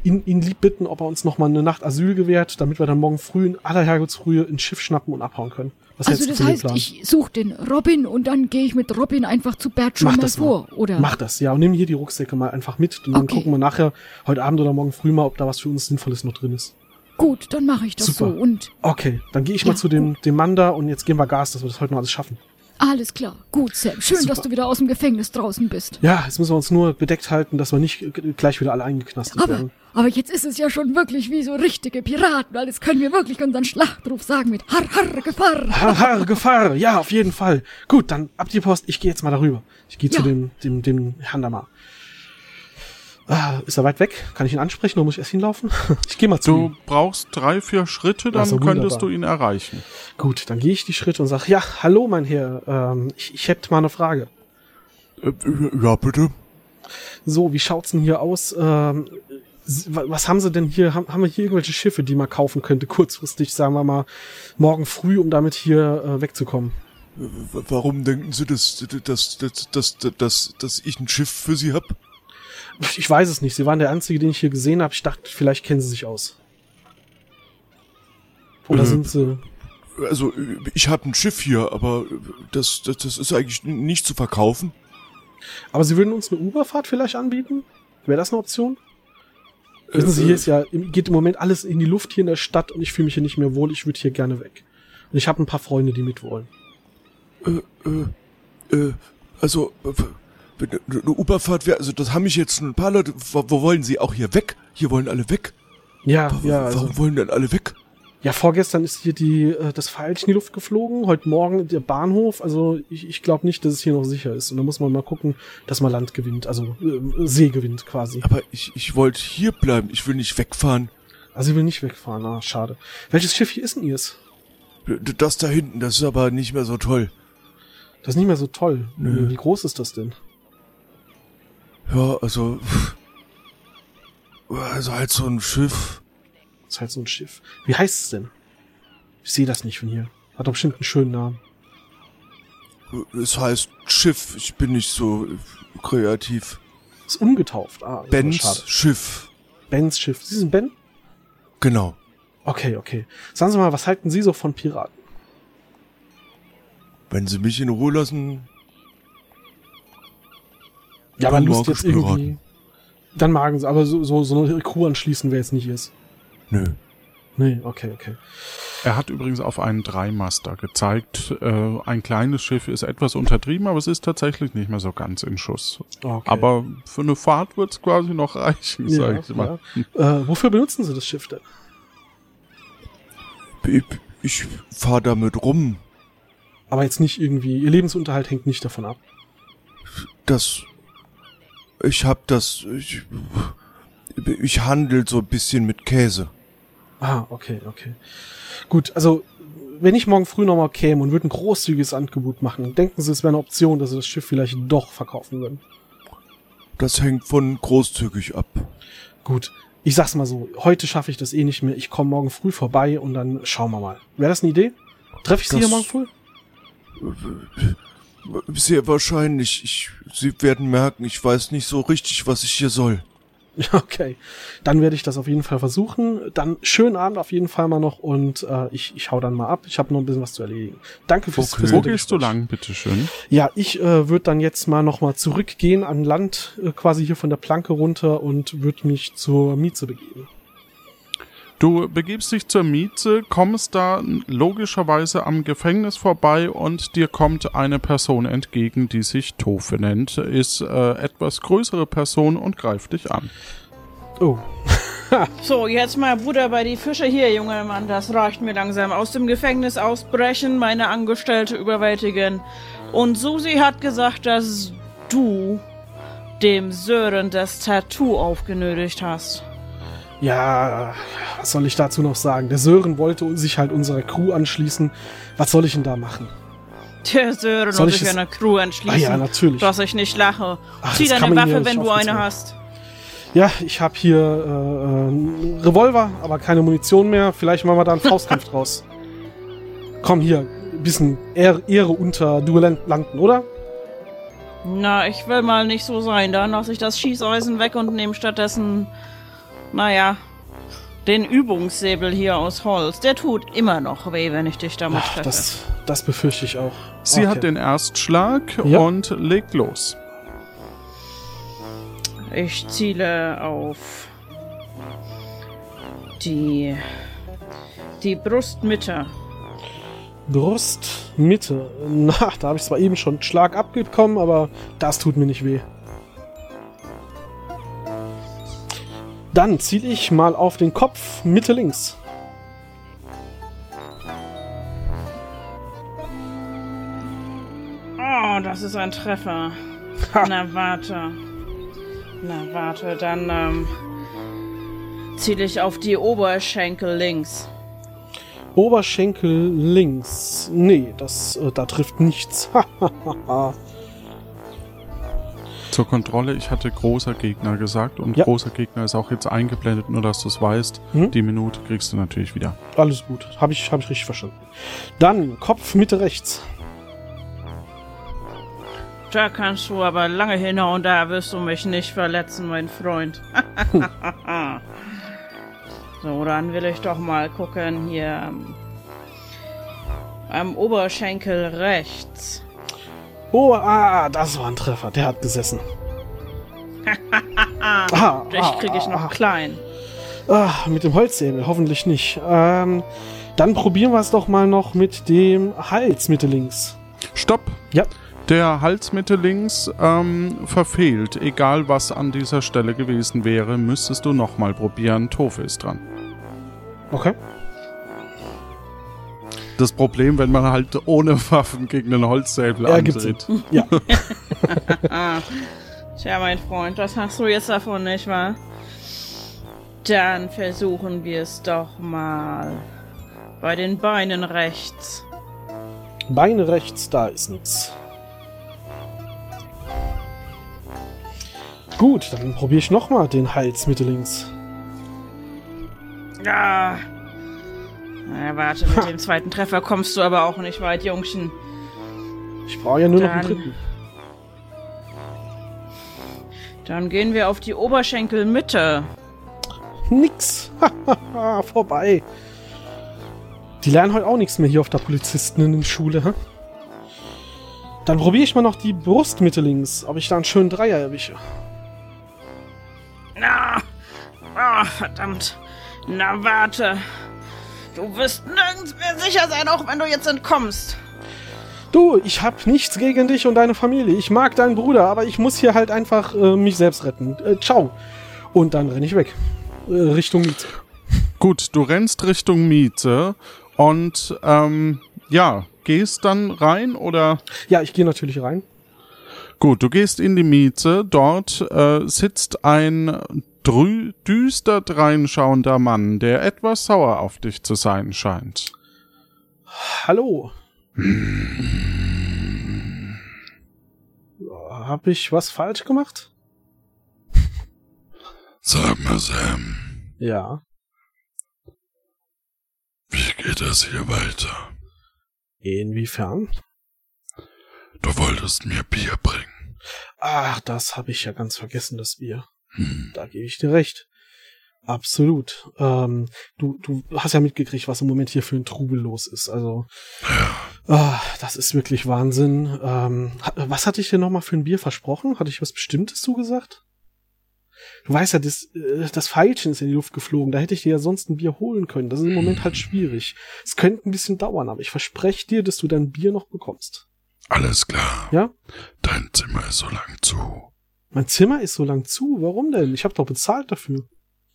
[SPEAKER 4] ihn, ihn lieb bitten, ob er uns nochmal eine Nacht Asyl gewährt, damit wir dann morgen früh in aller Herrgottsfrühe ein Schiff schnappen und abhauen können. Was
[SPEAKER 9] Also das heißt,
[SPEAKER 4] Plan?
[SPEAKER 9] ich suche den Robin und dann gehe ich mit Robin einfach zu Bert schon
[SPEAKER 4] Mach
[SPEAKER 9] mal
[SPEAKER 4] das
[SPEAKER 9] vor,
[SPEAKER 4] mal.
[SPEAKER 9] oder?
[SPEAKER 4] Mach das, ja. Und nimm hier die Rucksäcke mal einfach mit. Und dann
[SPEAKER 9] Okay.
[SPEAKER 4] gucken wir nachher, heute Abend oder morgen früh mal, ob da was für uns Sinnvolles noch drin ist.
[SPEAKER 9] Gut, dann mache ich das
[SPEAKER 4] Super.
[SPEAKER 9] so. Und
[SPEAKER 4] Okay, dann gehe ich
[SPEAKER 9] Ja,
[SPEAKER 4] mal zu dem, dem Mann da und jetzt geben wir Gas, dass wir das heute noch alles schaffen.
[SPEAKER 9] alles klar. Gut, Sam. Schön,
[SPEAKER 4] Super.
[SPEAKER 9] dass du wieder aus dem Gefängnis draußen bist.
[SPEAKER 4] Ja, jetzt müssen wir uns nur bedeckt halten, dass wir nicht gleich wieder alle eingeknastet
[SPEAKER 9] Aber,
[SPEAKER 4] werden.
[SPEAKER 9] aber jetzt ist es ja schon wirklich wie so richtige Piraten, weil jetzt können wir wirklich unseren Schlachtruf sagen mit Har, har, Gefahr.
[SPEAKER 4] Har, har, Gefahr! Ja, auf jeden Fall. Gut, dann ab die Post. Ich gehe jetzt mal darüber. Ich gehe zu
[SPEAKER 9] Ja.
[SPEAKER 4] dem, dem, dem Herrn da mal. Ah, ist er weit weg? Kann ich ihn ansprechen oder muss ich erst hinlaufen? [LAUGHS] Ich gehe mal zu
[SPEAKER 1] Du
[SPEAKER 4] ihm.
[SPEAKER 1] brauchst drei, vier Schritte, dann
[SPEAKER 4] Also
[SPEAKER 1] könntest du ihn erreichen.
[SPEAKER 4] Gut, dann gehe ich die Schritte und sage, ja, hallo mein Herr, ähm, ich, ich hätte mal eine Frage.
[SPEAKER 2] Äh, ja, bitte.
[SPEAKER 4] So, wie schaut's denn hier aus? Ähm, was haben Sie denn hier? Haben, haben wir hier irgendwelche Schiffe, die man kaufen könnte, kurzfristig, sagen wir mal, morgen früh, um damit hier äh, wegzukommen?
[SPEAKER 2] Warum denken Sie, dass, dass, dass, dass, dass, dass ich ein Schiff für Sie hab?
[SPEAKER 4] Ich weiß es nicht. Sie waren der Einzige, den ich hier gesehen habe. Ich dachte, vielleicht kennen Sie sich aus. Oder
[SPEAKER 2] Äh,
[SPEAKER 4] sind Sie...
[SPEAKER 2] Also, ich habe ein Schiff hier, aber das, das, das ist eigentlich nicht zu verkaufen.
[SPEAKER 4] Aber Sie würden uns eine Uberfahrt vielleicht anbieten? Wäre das eine Option? Wissen Sie, hier ist ja, geht im Moment alles in die Luft hier in der Stadt und ich fühle mich hier nicht mehr wohl. Ich würde hier gerne weg. Und ich habe ein paar Freunde, die mit wollen.
[SPEAKER 2] Äh, äh, äh, also, äh, eine Uberfahrt wäre, also das haben mich jetzt ein paar Leute, wo, wo wollen sie auch hier weg? Hier wollen alle weg.
[SPEAKER 4] Ja,
[SPEAKER 2] Wa-
[SPEAKER 4] ja,
[SPEAKER 2] Warum
[SPEAKER 4] also,
[SPEAKER 2] wollen denn alle weg?
[SPEAKER 4] ja, vorgestern ist hier die, äh, das Pfeilchen in die Luft geflogen, heute Morgen der Bahnhof, also ich, ich glaube nicht, dass es hier noch sicher ist. Und da muss man mal gucken, dass man Land gewinnt, also äh, See gewinnt quasi.
[SPEAKER 2] Aber ich, ich wollte hier bleiben, ich will nicht wegfahren.
[SPEAKER 4] Also ich will nicht wegfahren, ah, schade. Welches Schiff hier ist denn ihrs?
[SPEAKER 2] Das da hinten, das ist aber nicht mehr so toll.
[SPEAKER 4] Das ist nicht mehr so toll.
[SPEAKER 2] Nö.
[SPEAKER 4] Wie groß ist das denn?
[SPEAKER 2] Ja, also, also halt so ein Schiff.
[SPEAKER 4] Das ist halt so ein Schiff. Wie heißt es denn? Ich sehe das nicht von hier. Hat doch bestimmt einen schönen Namen.
[SPEAKER 2] Es heißt Schiff, ich bin nicht so kreativ.
[SPEAKER 4] Ist umgetauft. Ah,
[SPEAKER 2] Bens. Schiff.
[SPEAKER 4] Bens Schiff. Sie sind Ben?
[SPEAKER 2] Genau.
[SPEAKER 4] Okay, okay. Sagen Sie mal, was halten Sie so von Piraten?
[SPEAKER 2] Wenn Sie mich in Ruhe lassen,
[SPEAKER 4] Ja, aber
[SPEAKER 2] Dann
[SPEAKER 4] Lust jetzt irgendwie. Dann magen Sie, aber so, so, so eine Crew anschließen wäre jetzt nicht ihrs.
[SPEAKER 2] nö.
[SPEAKER 4] Nee, okay, okay.
[SPEAKER 1] Er hat übrigens auf einen Dreimaster gezeigt. Äh, ein kleines Schiff ist etwas untertrieben, aber es ist tatsächlich nicht mehr so ganz in Schuss.
[SPEAKER 4] okay.
[SPEAKER 1] Aber für eine Fahrt wird's quasi noch reichen, sag
[SPEAKER 4] ja,
[SPEAKER 1] ich mal.
[SPEAKER 4] ja. Äh, wofür benutzen Sie das Schiff denn?
[SPEAKER 2] Ich, ich fahr damit rum.
[SPEAKER 4] Aber jetzt nicht irgendwie, Ihr Lebensunterhalt hängt nicht davon ab.
[SPEAKER 2] Das. Ich hab das. Ich, ich handel so ein bisschen mit Käse.
[SPEAKER 4] Ah, okay, okay. Gut, also wenn ich morgen früh nochmal käme und würde ein großzügiges Angebot machen, denken Sie, es wäre eine Option, dass Sie das Schiff vielleicht doch verkaufen würden?
[SPEAKER 2] Das hängt von großzügig ab.
[SPEAKER 4] Gut, ich sag's mal so, heute schaffe ich das eh nicht mehr. Ich komme morgen früh vorbei und dann schauen wir mal. Wäre das eine Idee? Treffe ich Sie
[SPEAKER 2] Das-
[SPEAKER 4] hier morgen früh?
[SPEAKER 2] Sehr wahrscheinlich. Ich, Sie werden merken, ich weiß nicht so richtig, was ich hier soll.
[SPEAKER 4] Ja, [LAUGHS] okay. Dann werde ich das auf jeden Fall versuchen. Dann schönen Abend auf jeden Fall mal noch und äh, ich, ich hau dann mal ab. Ich habe noch ein bisschen was zu erledigen. Danke fürs,
[SPEAKER 2] Okay.
[SPEAKER 4] fürs
[SPEAKER 1] Wo gehst du lang, bitteschön?
[SPEAKER 4] Ja, ich äh, würde dann jetzt mal nochmal zurückgehen an Land, äh, quasi hier von der Planke runter und würde mich zur Mieze begeben.
[SPEAKER 1] Du begibst dich zur Miete, kommst da logischerweise am Gefängnis vorbei und dir kommt eine Person entgegen, die sich Tofe nennt, ist äh, etwas größere Person und greift dich an.
[SPEAKER 4] Oh. [LAUGHS]
[SPEAKER 5] So, jetzt mal Butter bei die Fische hier, junger Mann. Das reicht mir langsam. Aus dem Gefängnis ausbrechen, meine Angestellte überwältigen. Und Susi hat gesagt, dass du dem Sören das Tattoo aufgenötigt hast.
[SPEAKER 4] Ja, was soll ich dazu noch sagen? Der Sören wollte sich halt unserer Crew anschließen. Was soll ich denn da machen?
[SPEAKER 5] Der Sören
[SPEAKER 4] Soll
[SPEAKER 5] sich einer Crew anschließen.
[SPEAKER 4] Ah ja, natürlich.
[SPEAKER 5] Dass ich nicht lache.
[SPEAKER 4] Ach,
[SPEAKER 5] Zieh deine Waffe, wenn du eine hast.
[SPEAKER 4] Ja, ich habe hier äh, äh, einen Revolver, aber keine Munition mehr. Vielleicht machen wir da einen Faustkampf [LAUGHS] draus. Komm hier, ein bisschen Ehre, Ehre unter Duellanten, oder?
[SPEAKER 5] Na, ich will mal nicht so sein. Dann lasse ich das Schießeisen weg und nehme stattdessen, naja, den Übungssäbel hier aus Holz. Der tut immer noch weh, wenn ich dich damit
[SPEAKER 4] Ach,
[SPEAKER 5] treffe.
[SPEAKER 4] das, das befürchte ich auch.
[SPEAKER 1] Sie
[SPEAKER 4] Okay.
[SPEAKER 1] hat den Erstschlag
[SPEAKER 4] Ja.
[SPEAKER 1] und legt los.
[SPEAKER 5] Ich ziele auf die die Brustmitte.
[SPEAKER 4] Brust, Mitte. Na, da habe ich zwar eben schon einen Schlag abgekommen, aber das tut mir nicht weh. Dann ziele ich mal auf den Kopf, Mitte links.
[SPEAKER 5] Oh, das ist ein Treffer.
[SPEAKER 4] Ha.
[SPEAKER 5] Na, warte. Na, warte, dann ähm, ziele ich auf die Oberschenkel links.
[SPEAKER 4] Oberschenkel links. Nee, das, äh, da trifft nichts. [LAUGHS]
[SPEAKER 1] Zur Kontrolle, ich hatte großer Gegner gesagt und
[SPEAKER 4] Ja.
[SPEAKER 1] großer Gegner ist auch jetzt eingeblendet, nur dass du es weißt.
[SPEAKER 4] Mhm.
[SPEAKER 1] Die Minute kriegst du natürlich wieder.
[SPEAKER 4] Alles gut. Habe ich, hab ich richtig verstanden. Dann Kopf, Mitte rechts.
[SPEAKER 5] Da kannst du aber lange hinhauen, da wirst du mich nicht verletzen, mein Freund. [LAUGHS] so, dann will ich doch mal gucken hier am, am Oberschenkel rechts.
[SPEAKER 4] Oh, ah, das war ein Treffer. Der hat gesessen. [LAUGHS] ah,
[SPEAKER 5] Dich krieg ich noch
[SPEAKER 4] ah,
[SPEAKER 5] klein.
[SPEAKER 4] ah, mit dem Holzsäbel, hoffentlich nicht. Ähm, dann probieren wir es doch mal noch mit dem Hals Mitte links.
[SPEAKER 1] Stopp!
[SPEAKER 4] Ja.
[SPEAKER 1] Der Halsmitte links ähm, verfehlt. Egal was an dieser Stelle gewesen wäre, müsstest du nochmal probieren. Tofe ist dran.
[SPEAKER 4] Okay.
[SPEAKER 1] Das Problem, wenn man halt ohne [LAUGHS] Waffen gegen den Holzsäbel
[SPEAKER 4] Ergibt
[SPEAKER 1] antritt.
[SPEAKER 4] Ja. [LAUGHS]
[SPEAKER 5] Tja, mein Freund, das hast du jetzt davon, nicht wahr? Dann versuchen wir es doch mal. Bei den Beinen rechts.
[SPEAKER 4] Beine rechts, da ist nichts. Gut, dann probiere ich nochmal den Hals Mitte links.
[SPEAKER 5] Ah. Na, warte, mit dem zweiten Treffer kommst du aber auch nicht weit, Jungchen.
[SPEAKER 4] Ich brauche ja nur noch einen
[SPEAKER 5] Dann-
[SPEAKER 4] dritten.
[SPEAKER 5] Dann gehen wir auf die Oberschenkelmitte.
[SPEAKER 4] Nix. Hahaha, [LAUGHS] vorbei. Die lernen heute auch nichts mehr hier auf der Polizistinnen-Schule, hä? Dann probiere ich mal noch die Brustmitte links, ob ich da einen schönen Dreier erwische.
[SPEAKER 5] Na, ah, verdammt. Na, warte. Du wirst nirgends mehr sicher sein, auch wenn du jetzt entkommst.
[SPEAKER 4] Du, ich hab nichts gegen dich und deine Familie. Ich mag deinen Bruder, aber ich muss hier halt einfach äh, mich selbst retten. Äh, ciao. Und dann renne ich weg. Äh, Richtung Miete.
[SPEAKER 1] Gut, du rennst Richtung Miete und ähm, ja, gehst dann rein oder
[SPEAKER 4] Ja, ich gehe natürlich rein.
[SPEAKER 1] Gut, du gehst in die Miete. Dort äh, sitzt ein drü düster dreinschauender Mann, der etwas sauer auf dich zu sein scheint.
[SPEAKER 4] Hallo. Hab ich was falsch gemacht?
[SPEAKER 10] Sag mal, Sam,
[SPEAKER 4] Ja.
[SPEAKER 10] wie geht das hier weiter?
[SPEAKER 4] Inwiefern?
[SPEAKER 10] Du wolltest mir Bier bringen.
[SPEAKER 4] Ach, das habe ich ja ganz vergessen, das Bier.
[SPEAKER 10] Hm.
[SPEAKER 4] Da gebe ich dir recht. Absolut. Ähm, du, du hast ja mitgekriegt, was im Moment hier für ein Trubel los ist. Also, ah, das ist wirklich Wahnsinn. Ähm, was hatte ich dir nochmal für ein Bier versprochen? Hatte ich was Bestimmtes zugesagt? Du weißt ja, das, äh, das Pfeilchen ist in die Luft geflogen. Da hätte ich dir ja sonst ein Bier holen können. Das ist im Moment halt schwierig. Es könnte ein bisschen dauern, aber ich verspreche dir, dass du dein Bier noch bekommst.
[SPEAKER 10] Alles klar.
[SPEAKER 4] Ja?
[SPEAKER 10] Dein Zimmer ist so lang zu.
[SPEAKER 4] Mein Zimmer ist so lang zu. Warum denn? Ich habe doch bezahlt dafür.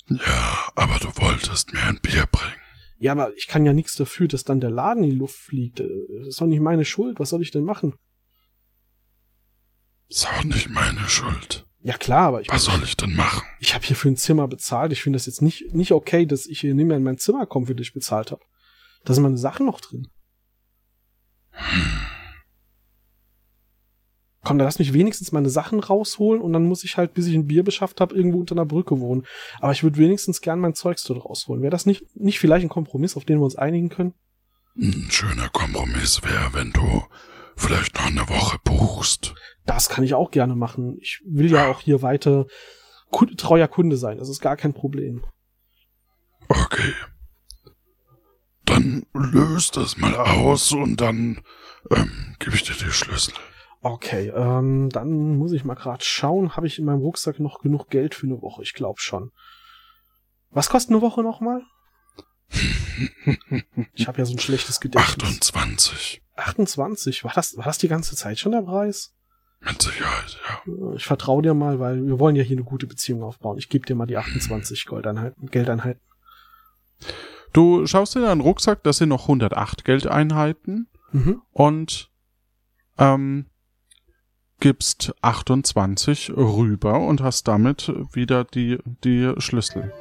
[SPEAKER 10] Ja, aber du wolltest mir ein Bier bringen.
[SPEAKER 4] Ja, aber ich kann ja nichts dafür, dass dann der Laden in die Luft fliegt. Äh, Das ist doch nicht meine Schuld. Was soll ich denn machen?
[SPEAKER 10] Ist auch nicht meine Schuld.
[SPEAKER 4] Ja klar, aber ich,
[SPEAKER 10] Was soll ich denn machen?
[SPEAKER 4] ich habe hier für ein Zimmer bezahlt. Ich finde das jetzt nicht, nicht okay, dass ich hier nicht mehr in mein Zimmer komme, für das ich bezahlt habe. Da sind meine Sachen noch drin. Komm, dann lass mich wenigstens meine Sachen rausholen und dann muss ich halt, bis ich ein Bier beschafft habe, irgendwo unter einer Brücke wohnen. Aber ich würde wenigstens gern mein Zeugs dort rausholen. Wäre das nicht, nicht vielleicht ein Kompromiss, auf den wir uns einigen können?
[SPEAKER 10] Ein schöner Kompromiss wäre, wenn du vielleicht noch eine Woche buchst.
[SPEAKER 4] Das kann ich auch gerne machen. Ich will ja auch hier weiter treuer Kunde sein. Das ist gar kein Problem.
[SPEAKER 10] Okay. Dann löst das mal aus und dann ähm, gebe ich dir die Schlüssel.
[SPEAKER 4] Okay, ähm, dann muss ich mal gerade schauen, habe ich in meinem Rucksack noch genug Geld für eine Woche? Ich glaube schon. Was kostet eine Woche nochmal? [LAUGHS] ich habe ja so ein schlechtes Gedächtnis.
[SPEAKER 10] 28.
[SPEAKER 4] 28? War das, war das die ganze Zeit schon der Preis?
[SPEAKER 10] Mit Sicherheit, ja.
[SPEAKER 4] Ich vertraue dir mal, weil wir wollen ja hier eine gute Beziehung aufbauen. Ich gebe dir mal die 28 Goldeinheiten, Geldeinheiten.
[SPEAKER 1] Du schaust in deinen Rucksack, das sind noch 108 Geldeinheiten
[SPEAKER 4] Mhm.
[SPEAKER 1] und ähm, gibst 28 rüber und hast damit wieder die, die Schlüssel.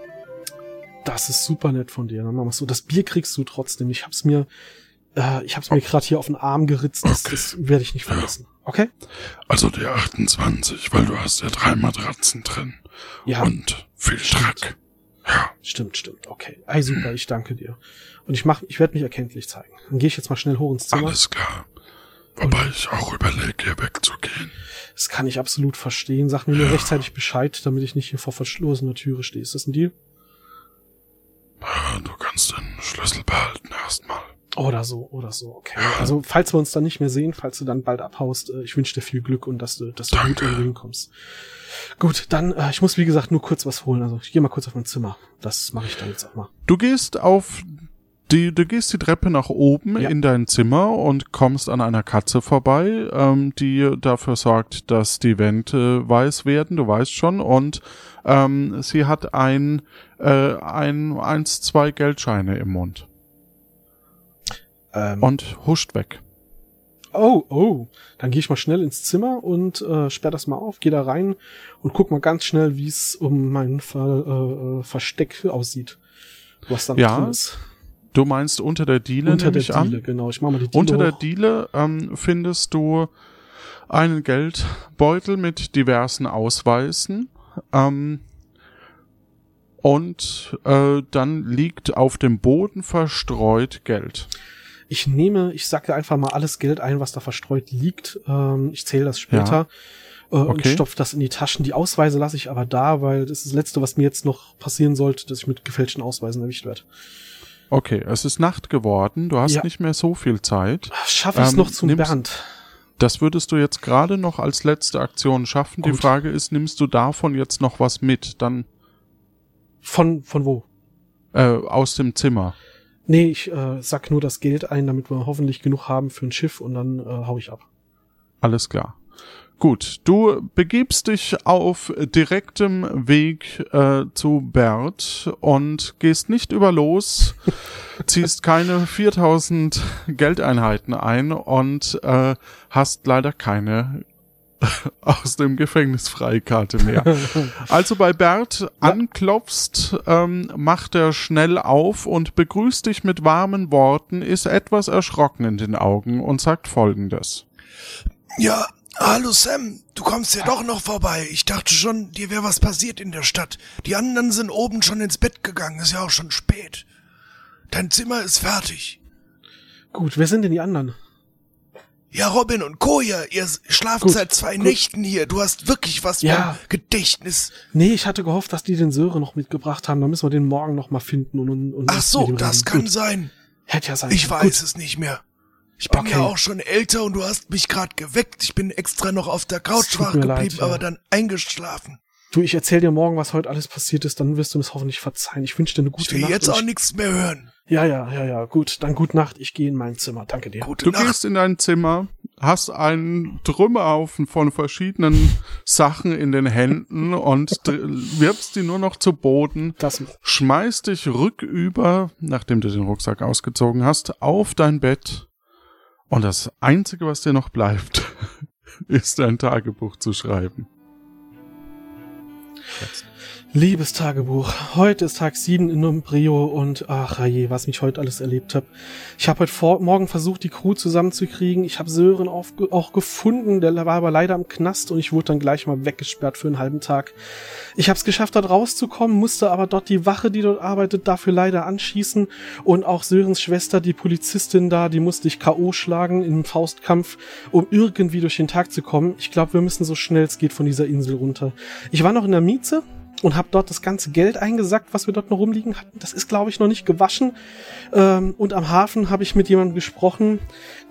[SPEAKER 4] Das ist super nett von dir. Dann machen wir's so. Das Bier kriegst du trotzdem. Ich hab's mir, äh, ich hab's mir gerade hier auf den Arm geritzt. Das, das werde ich nicht vergessen. Okay?
[SPEAKER 10] Also die 28, weil du hast ja drei Matratzen drin.
[SPEAKER 4] Ja.
[SPEAKER 10] Und viel Dreck.
[SPEAKER 4] Stimmt, stimmt. Okay. Ey, super. Ich danke dir. Und ich mach, ich werde mich erkenntlich zeigen. Dann gehe ich jetzt mal schnell hoch ins Zimmer.
[SPEAKER 10] Alles klar. Wobei ich auch überlege, hier wegzugehen.
[SPEAKER 4] Das kann ich absolut verstehen. Sag mir nur rechtzeitig Bescheid, damit ich nicht hier vor verschlossener Türe stehe. Ist das ein Deal?
[SPEAKER 10] Ja, Du kannst den Schlüssel behalten erstmal.
[SPEAKER 4] Oder so, oder so, okay. Also, falls wir uns dann nicht mehr sehen, falls du dann bald abhaust, äh, ich wünsche dir viel Glück und dass du, dass du gut irgendwo hinkommst. Gut, dann, äh, ich muss wie gesagt nur kurz was holen. Also, ich gehe mal kurz auf mein Zimmer. Das mache ich dann jetzt auch mal.
[SPEAKER 1] Du gehst auf die, du gehst die Treppe nach oben
[SPEAKER 4] Ja.
[SPEAKER 1] in dein Zimmer und kommst an einer Katze vorbei, ähm, die dafür sorgt, dass die Wände weiß werden, du weißt schon, und ähm, sie hat ein, äh, ein, eins, zwei Geldscheine im Mund
[SPEAKER 4] Ähm,
[SPEAKER 1] und huscht weg.
[SPEAKER 4] Oh, oh. Dann gehe ich mal schnell ins Zimmer und äh, sperr das mal auf, gehe da rein und guck mal ganz schnell, wie es um mein Ver, äh, äh, Versteck aussieht. Was da
[SPEAKER 1] Ja,
[SPEAKER 4] drin ist.
[SPEAKER 1] Du meinst unter der Diele,
[SPEAKER 4] Unter der Diele,
[SPEAKER 1] an?
[SPEAKER 4] genau. Ich mach mal die Diele
[SPEAKER 1] Unter der
[SPEAKER 4] hoch.
[SPEAKER 1] Diele ähm, findest du einen Geldbeutel mit diversen Ausweisen. Ähm, und äh, dann liegt auf dem Boden verstreut Geld.
[SPEAKER 4] Ich nehme, ich sacke einfach mal alles Geld ein, was da verstreut liegt. Ähm, ich zähle das später. Äh, Und
[SPEAKER 1] Okay.
[SPEAKER 4] stopfe das in die Taschen. Die Ausweise lasse ich aber da, weil das ist das Letzte, was mir jetzt noch passieren sollte, dass ich mit gefälschten Ausweisen erwischt werde.
[SPEAKER 1] Okay, es ist Nacht geworden, du hast
[SPEAKER 4] Ja.
[SPEAKER 1] nicht mehr so viel Zeit.
[SPEAKER 4] Schaffe ich es
[SPEAKER 1] Ähm,
[SPEAKER 4] noch zum
[SPEAKER 1] nimmst-
[SPEAKER 4] Bernd?
[SPEAKER 1] Das würdest du jetzt gerade noch als letzte Aktion schaffen. Die
[SPEAKER 4] Gut.
[SPEAKER 1] Frage ist, nimmst du davon jetzt noch was mit? Dann
[SPEAKER 4] Von, von wo?
[SPEAKER 1] äh, aus dem Zimmer.
[SPEAKER 4] Nee, ich äh, sack nur das Geld ein, damit wir hoffentlich genug haben für ein Schiff und dann äh, hau ich ab.
[SPEAKER 1] Alles klar. Gut, du begibst dich auf direktem Weg äh, zu Bert und gehst nicht über los, [LAUGHS] ziehst keine 4000 Geldeinheiten ein und äh, hast leider keine [LAUGHS] aus dem Gefängnis Freikarte mehr. [LAUGHS] Also bei Bert anklopfst, ähm, macht er schnell auf und begrüßt dich mit warmen Worten, ist etwas erschrocken in den Augen und sagt folgendes.
[SPEAKER 11] Ja, hallo Sam, du kommst ja doch noch vorbei. Ich dachte schon, dir wäre was passiert in der Stadt. Die anderen sind oben schon ins Bett gegangen, ist ja auch schon spät. Dein Zimmer ist fertig.
[SPEAKER 4] Gut, wer sind denn die anderen?
[SPEAKER 11] Ja, Robin und Koja, ihr schlaft
[SPEAKER 4] Gut,
[SPEAKER 11] seit zwei
[SPEAKER 4] gut.
[SPEAKER 11] Nächten hier. Du hast wirklich was
[SPEAKER 4] Ja.
[SPEAKER 11] vom Gedächtnis.
[SPEAKER 4] Nee, ich hatte gehofft, dass die den Söre noch mitgebracht haben. Da müssen wir den morgen noch mal finden und, und, und
[SPEAKER 11] Ach so, das kann
[SPEAKER 4] Gut.
[SPEAKER 11] sein.
[SPEAKER 4] Hätte ja sein
[SPEAKER 11] Ich weiß es nicht mehr. Ich bin
[SPEAKER 4] Okay.
[SPEAKER 11] ja auch schon älter und du hast mich gerade geweckt. Ich bin extra noch auf der Couch wach geblieben,
[SPEAKER 4] leid, ja.
[SPEAKER 11] aber dann eingeschlafen.
[SPEAKER 4] Du, ich erzähl dir morgen, was heute alles passiert ist, dann wirst du es hoffentlich verzeihen. Ich wünsche dir eine gute
[SPEAKER 11] Ich will
[SPEAKER 4] Nacht.
[SPEAKER 11] jetzt auch
[SPEAKER 4] ich-
[SPEAKER 11] nichts mehr hören.
[SPEAKER 4] Ja, ja, ja, ja, gut. Dann gute Nacht. Ich gehe in mein Zimmer. Danke dir.
[SPEAKER 11] Gute
[SPEAKER 1] Du
[SPEAKER 11] Nacht.
[SPEAKER 1] gehst in dein Zimmer, hast einen Trümmerhaufen von verschiedenen Sachen in den Händen und [LAUGHS] wirbst die nur noch zu Boden,
[SPEAKER 4] Das,
[SPEAKER 1] schmeißt dich rücküber, nachdem du den Rucksack ausgezogen hast, auf dein Bett und das Einzige, was dir noch bleibt, [LAUGHS] ist dein Tagebuch zu schreiben.
[SPEAKER 4] Liebes Tagebuch, heute ist Tag 7 in Umbrio und ach je, was mich heute alles erlebt habe. Ich habe heute vor, morgen versucht, die Crew zusammenzukriegen. Ich habe Sören auf, auch gefunden, der war aber leider im Knast und ich wurde dann gleich mal weggesperrt für einen halben Tag. Ich habe es geschafft, dort rauszukommen, musste aber dort die Wache, die dort arbeitet, dafür leider anschießen und auch Sörens Schwester, die Polizistin da, die musste ich K.O. schlagen im Faustkampf, um irgendwie durch den Tag zu kommen. Ich glaube, wir müssen so schnell es geht von dieser Insel runter. Ich war noch in der Mieze, und habe dort das ganze Geld eingesackt, was wir dort noch rumliegen hatten. Das ist, glaube ich, noch nicht gewaschen. Ähm, und am Hafen habe ich mit jemandem gesprochen,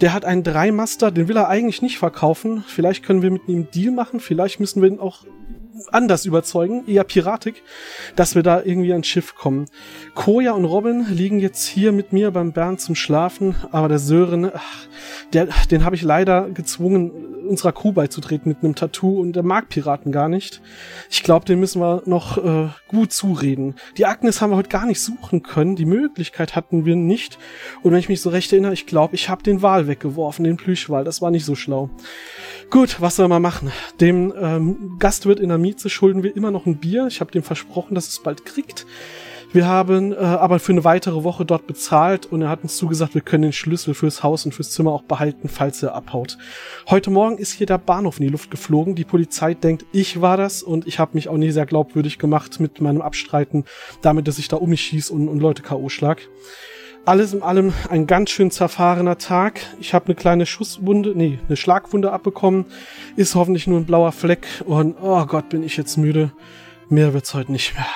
[SPEAKER 4] der hat einen Dreimaster, den will er eigentlich nicht verkaufen. Vielleicht können wir mit ihm Deal machen, vielleicht müssen wir ihn auch anders überzeugen, eher piratig, dass wir da irgendwie ans Schiff kommen. Koja und Robin liegen jetzt hier mit mir beim Bernd zum Schlafen, aber der Sören, ach, der, den habe ich leider gezwungen, unserer Crew beizutreten mit einem Tattoo und der mag Piraten gar nicht. Ich glaube, den müssen wir noch äh, gut zureden. Die Agnes haben wir heute gar nicht suchen können, die Möglichkeit hatten wir nicht. Und wenn ich mich so recht erinnere, ich glaube, ich habe den Wal weggeworfen, den Plüschwal, das war nicht so schlau. Gut, was soll man machen? Dem ähm, Gastwirt in der Mieze schulden wir immer noch ein Bier. Ich habe dem versprochen, dass es bald kriegt. Wir haben äh, aber für eine weitere Woche dort bezahlt und er hat uns zugesagt, wir können den Schlüssel fürs Haus und fürs Zimmer auch behalten, falls er abhaut. Heute Morgen ist hier der Bahnhof in die Luft geflogen. Die Polizei denkt, ich war das und ich habe mich auch nicht sehr glaubwürdig gemacht mit meinem Abstreiten, damit dass ich da um mich schieß und, und Leute K.O. schlag. Alles in allem ein ganz schön zerfahrener Tag. Ich habe eine kleine Schusswunde, nee, eine Schlagwunde abbekommen. Ist hoffentlich nur ein blauer Fleck und oh Gott, bin ich jetzt müde. Mehr wird's heute nicht mehr.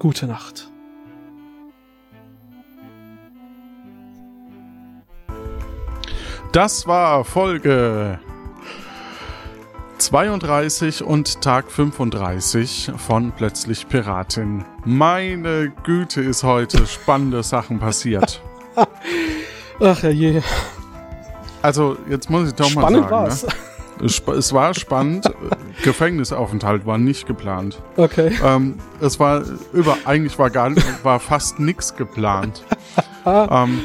[SPEAKER 4] Gute Nacht.
[SPEAKER 1] Das war Folge 32 und Tag 35 von Plötzlich Piratin. Meine Güte, ist heute spannende Sachen passiert. [LAUGHS]
[SPEAKER 4] Ach ja je.
[SPEAKER 1] Also, jetzt muss ich doch
[SPEAKER 4] Spannend
[SPEAKER 1] mal
[SPEAKER 4] war's.
[SPEAKER 1] sagen. Ne? Es war spannend. [LAUGHS] Gefängnisaufenthalt war nicht geplant.
[SPEAKER 4] Okay.
[SPEAKER 1] Ähm, es war über, eigentlich war gar war fast nix geplant. [LAUGHS] ähm,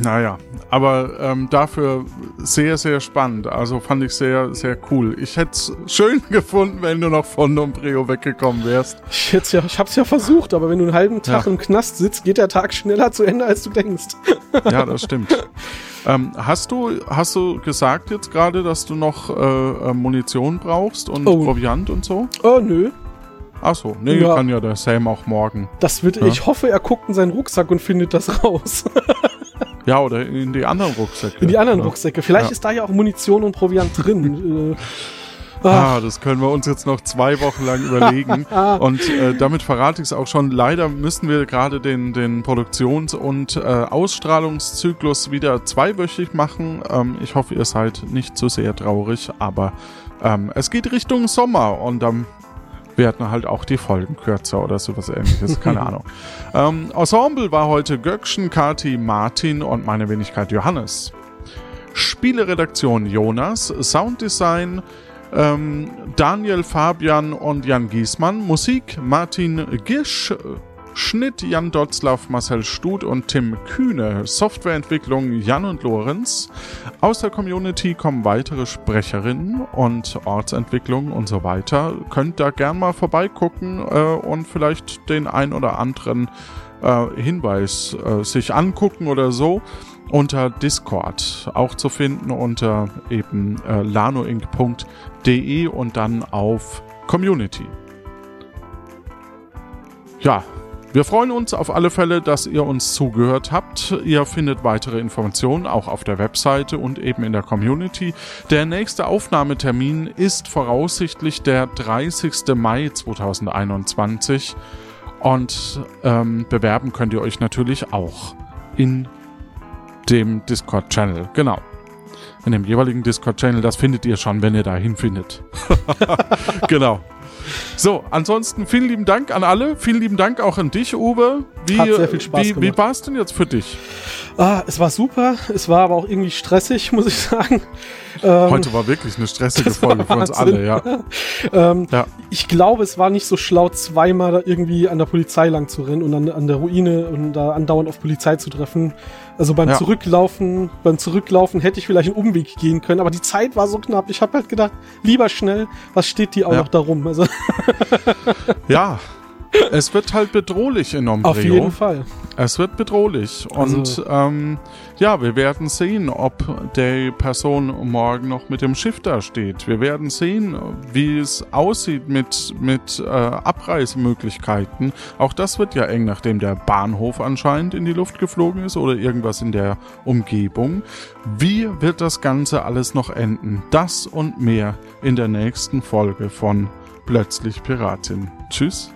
[SPEAKER 1] naja, aber ähm, dafür sehr, sehr spannend. Also fand ich sehr, sehr cool. Ich hätte es schön [LAUGHS] gefunden, wenn du noch von Dombreo weggekommen wärst.
[SPEAKER 4] Ich, ja, ich hab's ja versucht, aber wenn du einen halben Tag
[SPEAKER 1] Ja.
[SPEAKER 4] im Knast sitzt, geht der Tag schneller zu Ende, als du denkst.
[SPEAKER 1] Ja, das stimmt. ähm, hast du hast du gesagt jetzt gerade, dass du noch äh, äh, Munition brauchst und
[SPEAKER 4] Oh.
[SPEAKER 1] Proviant und so?
[SPEAKER 4] Oh nö.
[SPEAKER 1] Ach so, nee,
[SPEAKER 4] Ja.
[SPEAKER 1] kann ja der Sam auch morgen.
[SPEAKER 4] Das wird,
[SPEAKER 1] Ja.
[SPEAKER 4] ich hoffe, er guckt in seinen Rucksack und findet das raus. [LAUGHS]
[SPEAKER 1] Ja, oder in die anderen Rucksäcke.
[SPEAKER 4] In die anderen
[SPEAKER 1] ja.
[SPEAKER 4] Rucksäcke. Vielleicht
[SPEAKER 1] Ja.
[SPEAKER 4] ist da ja auch Munition und Proviant drin. [LAUGHS] äh,
[SPEAKER 1] Ah, das können wir uns jetzt noch zwei Wochen lang überlegen. [LAUGHS] und äh, damit verrate ich es auch schon. Leider müssen wir gerade den, den Produktions- und äh, Ausstrahlungszyklus wieder zweiwöchig machen. Ähm, ich hoffe, ihr seid nicht zu sehr traurig, aber ähm, es geht Richtung Sommer und dann werden halt auch die Folgen kürzer oder sowas ähnliches, keine [LAUGHS] Ahnung. Ähm, Ensemble war heute Göckchen, Kati, Martin und meine Wenigkeit Johannes. Spieleredaktion Jonas, Sounddesign ähm, Daniel Fabian und Jan Giesmann, Musik Martin Gisch, Schnitt Jan Dotzlaff, Marcel Stud und Tim Kühne, Softwareentwicklung Jan und Lorenz. Aus der Community kommen weitere Sprecherinnen und Ortsentwicklung und so weiter. Könnt da gern mal vorbeigucken äh, und vielleicht den ein oder anderen äh, Hinweis äh, sich angucken oder so unter Discord auch zu finden unter eben äh, lanoinc.de und dann auf Community. Ja, wir freuen uns auf alle Fälle, dass ihr uns zugehört habt. Ihr findet weitere Informationen auch auf der Webseite und eben in der Community. Der nächste Aufnahmetermin ist voraussichtlich der 30. Mai 2021 und ähm, bewerben könnt ihr euch natürlich auch in dem Discord-Channel. Genau. In dem jeweiligen Discord-Channel, das findet ihr schon, wenn ihr da hinfindet. [LAUGHS] genau. So, ansonsten vielen lieben Dank an alle. Vielen lieben Dank auch an dich, Uwe. Wie,
[SPEAKER 4] Hat sehr viel Spaß
[SPEAKER 1] wie, wie
[SPEAKER 4] gemacht.
[SPEAKER 1] war es denn jetzt für dich?
[SPEAKER 4] Ah, es war super. Es war aber auch irgendwie stressig, [LAUGHS] muss ich sagen. Ähm,
[SPEAKER 1] Heute war wirklich eine stressige Folge für uns alle, ja. [LAUGHS]
[SPEAKER 4] ähm,
[SPEAKER 1] Ja.
[SPEAKER 4] Ich glaube, es war nicht so schlau, zweimal irgendwie an der Polizei lang zu rennen und an, an der Ruine und da andauernd auf Polizei zu treffen. Also beim
[SPEAKER 1] Ja.
[SPEAKER 4] Zurücklaufen, beim Zurücklaufen hätte ich vielleicht einen Umweg gehen können, aber die Zeit war so knapp. Ich habe halt gedacht, lieber schnell, was steht die auch
[SPEAKER 1] Ja.
[SPEAKER 4] noch da rum? Also
[SPEAKER 1] Ja, es wird halt bedrohlich in Ombreo.
[SPEAKER 4] auf jeden Fall.
[SPEAKER 1] Es wird bedrohlich. Und
[SPEAKER 4] Also-
[SPEAKER 1] ähm, ja, wir werden sehen, ob die Person morgen noch mit dem Schiff da steht. Wir werden sehen, wie es aussieht mit, mit äh, Abreisemöglichkeiten. Auch das wird ja eng, nachdem der Bahnhof anscheinend in die Luft geflogen ist oder irgendwas in der Umgebung. Wie wird das Ganze alles noch enden? Das und mehr in der nächsten Folge von Plötzlich Piratin. Tschüss.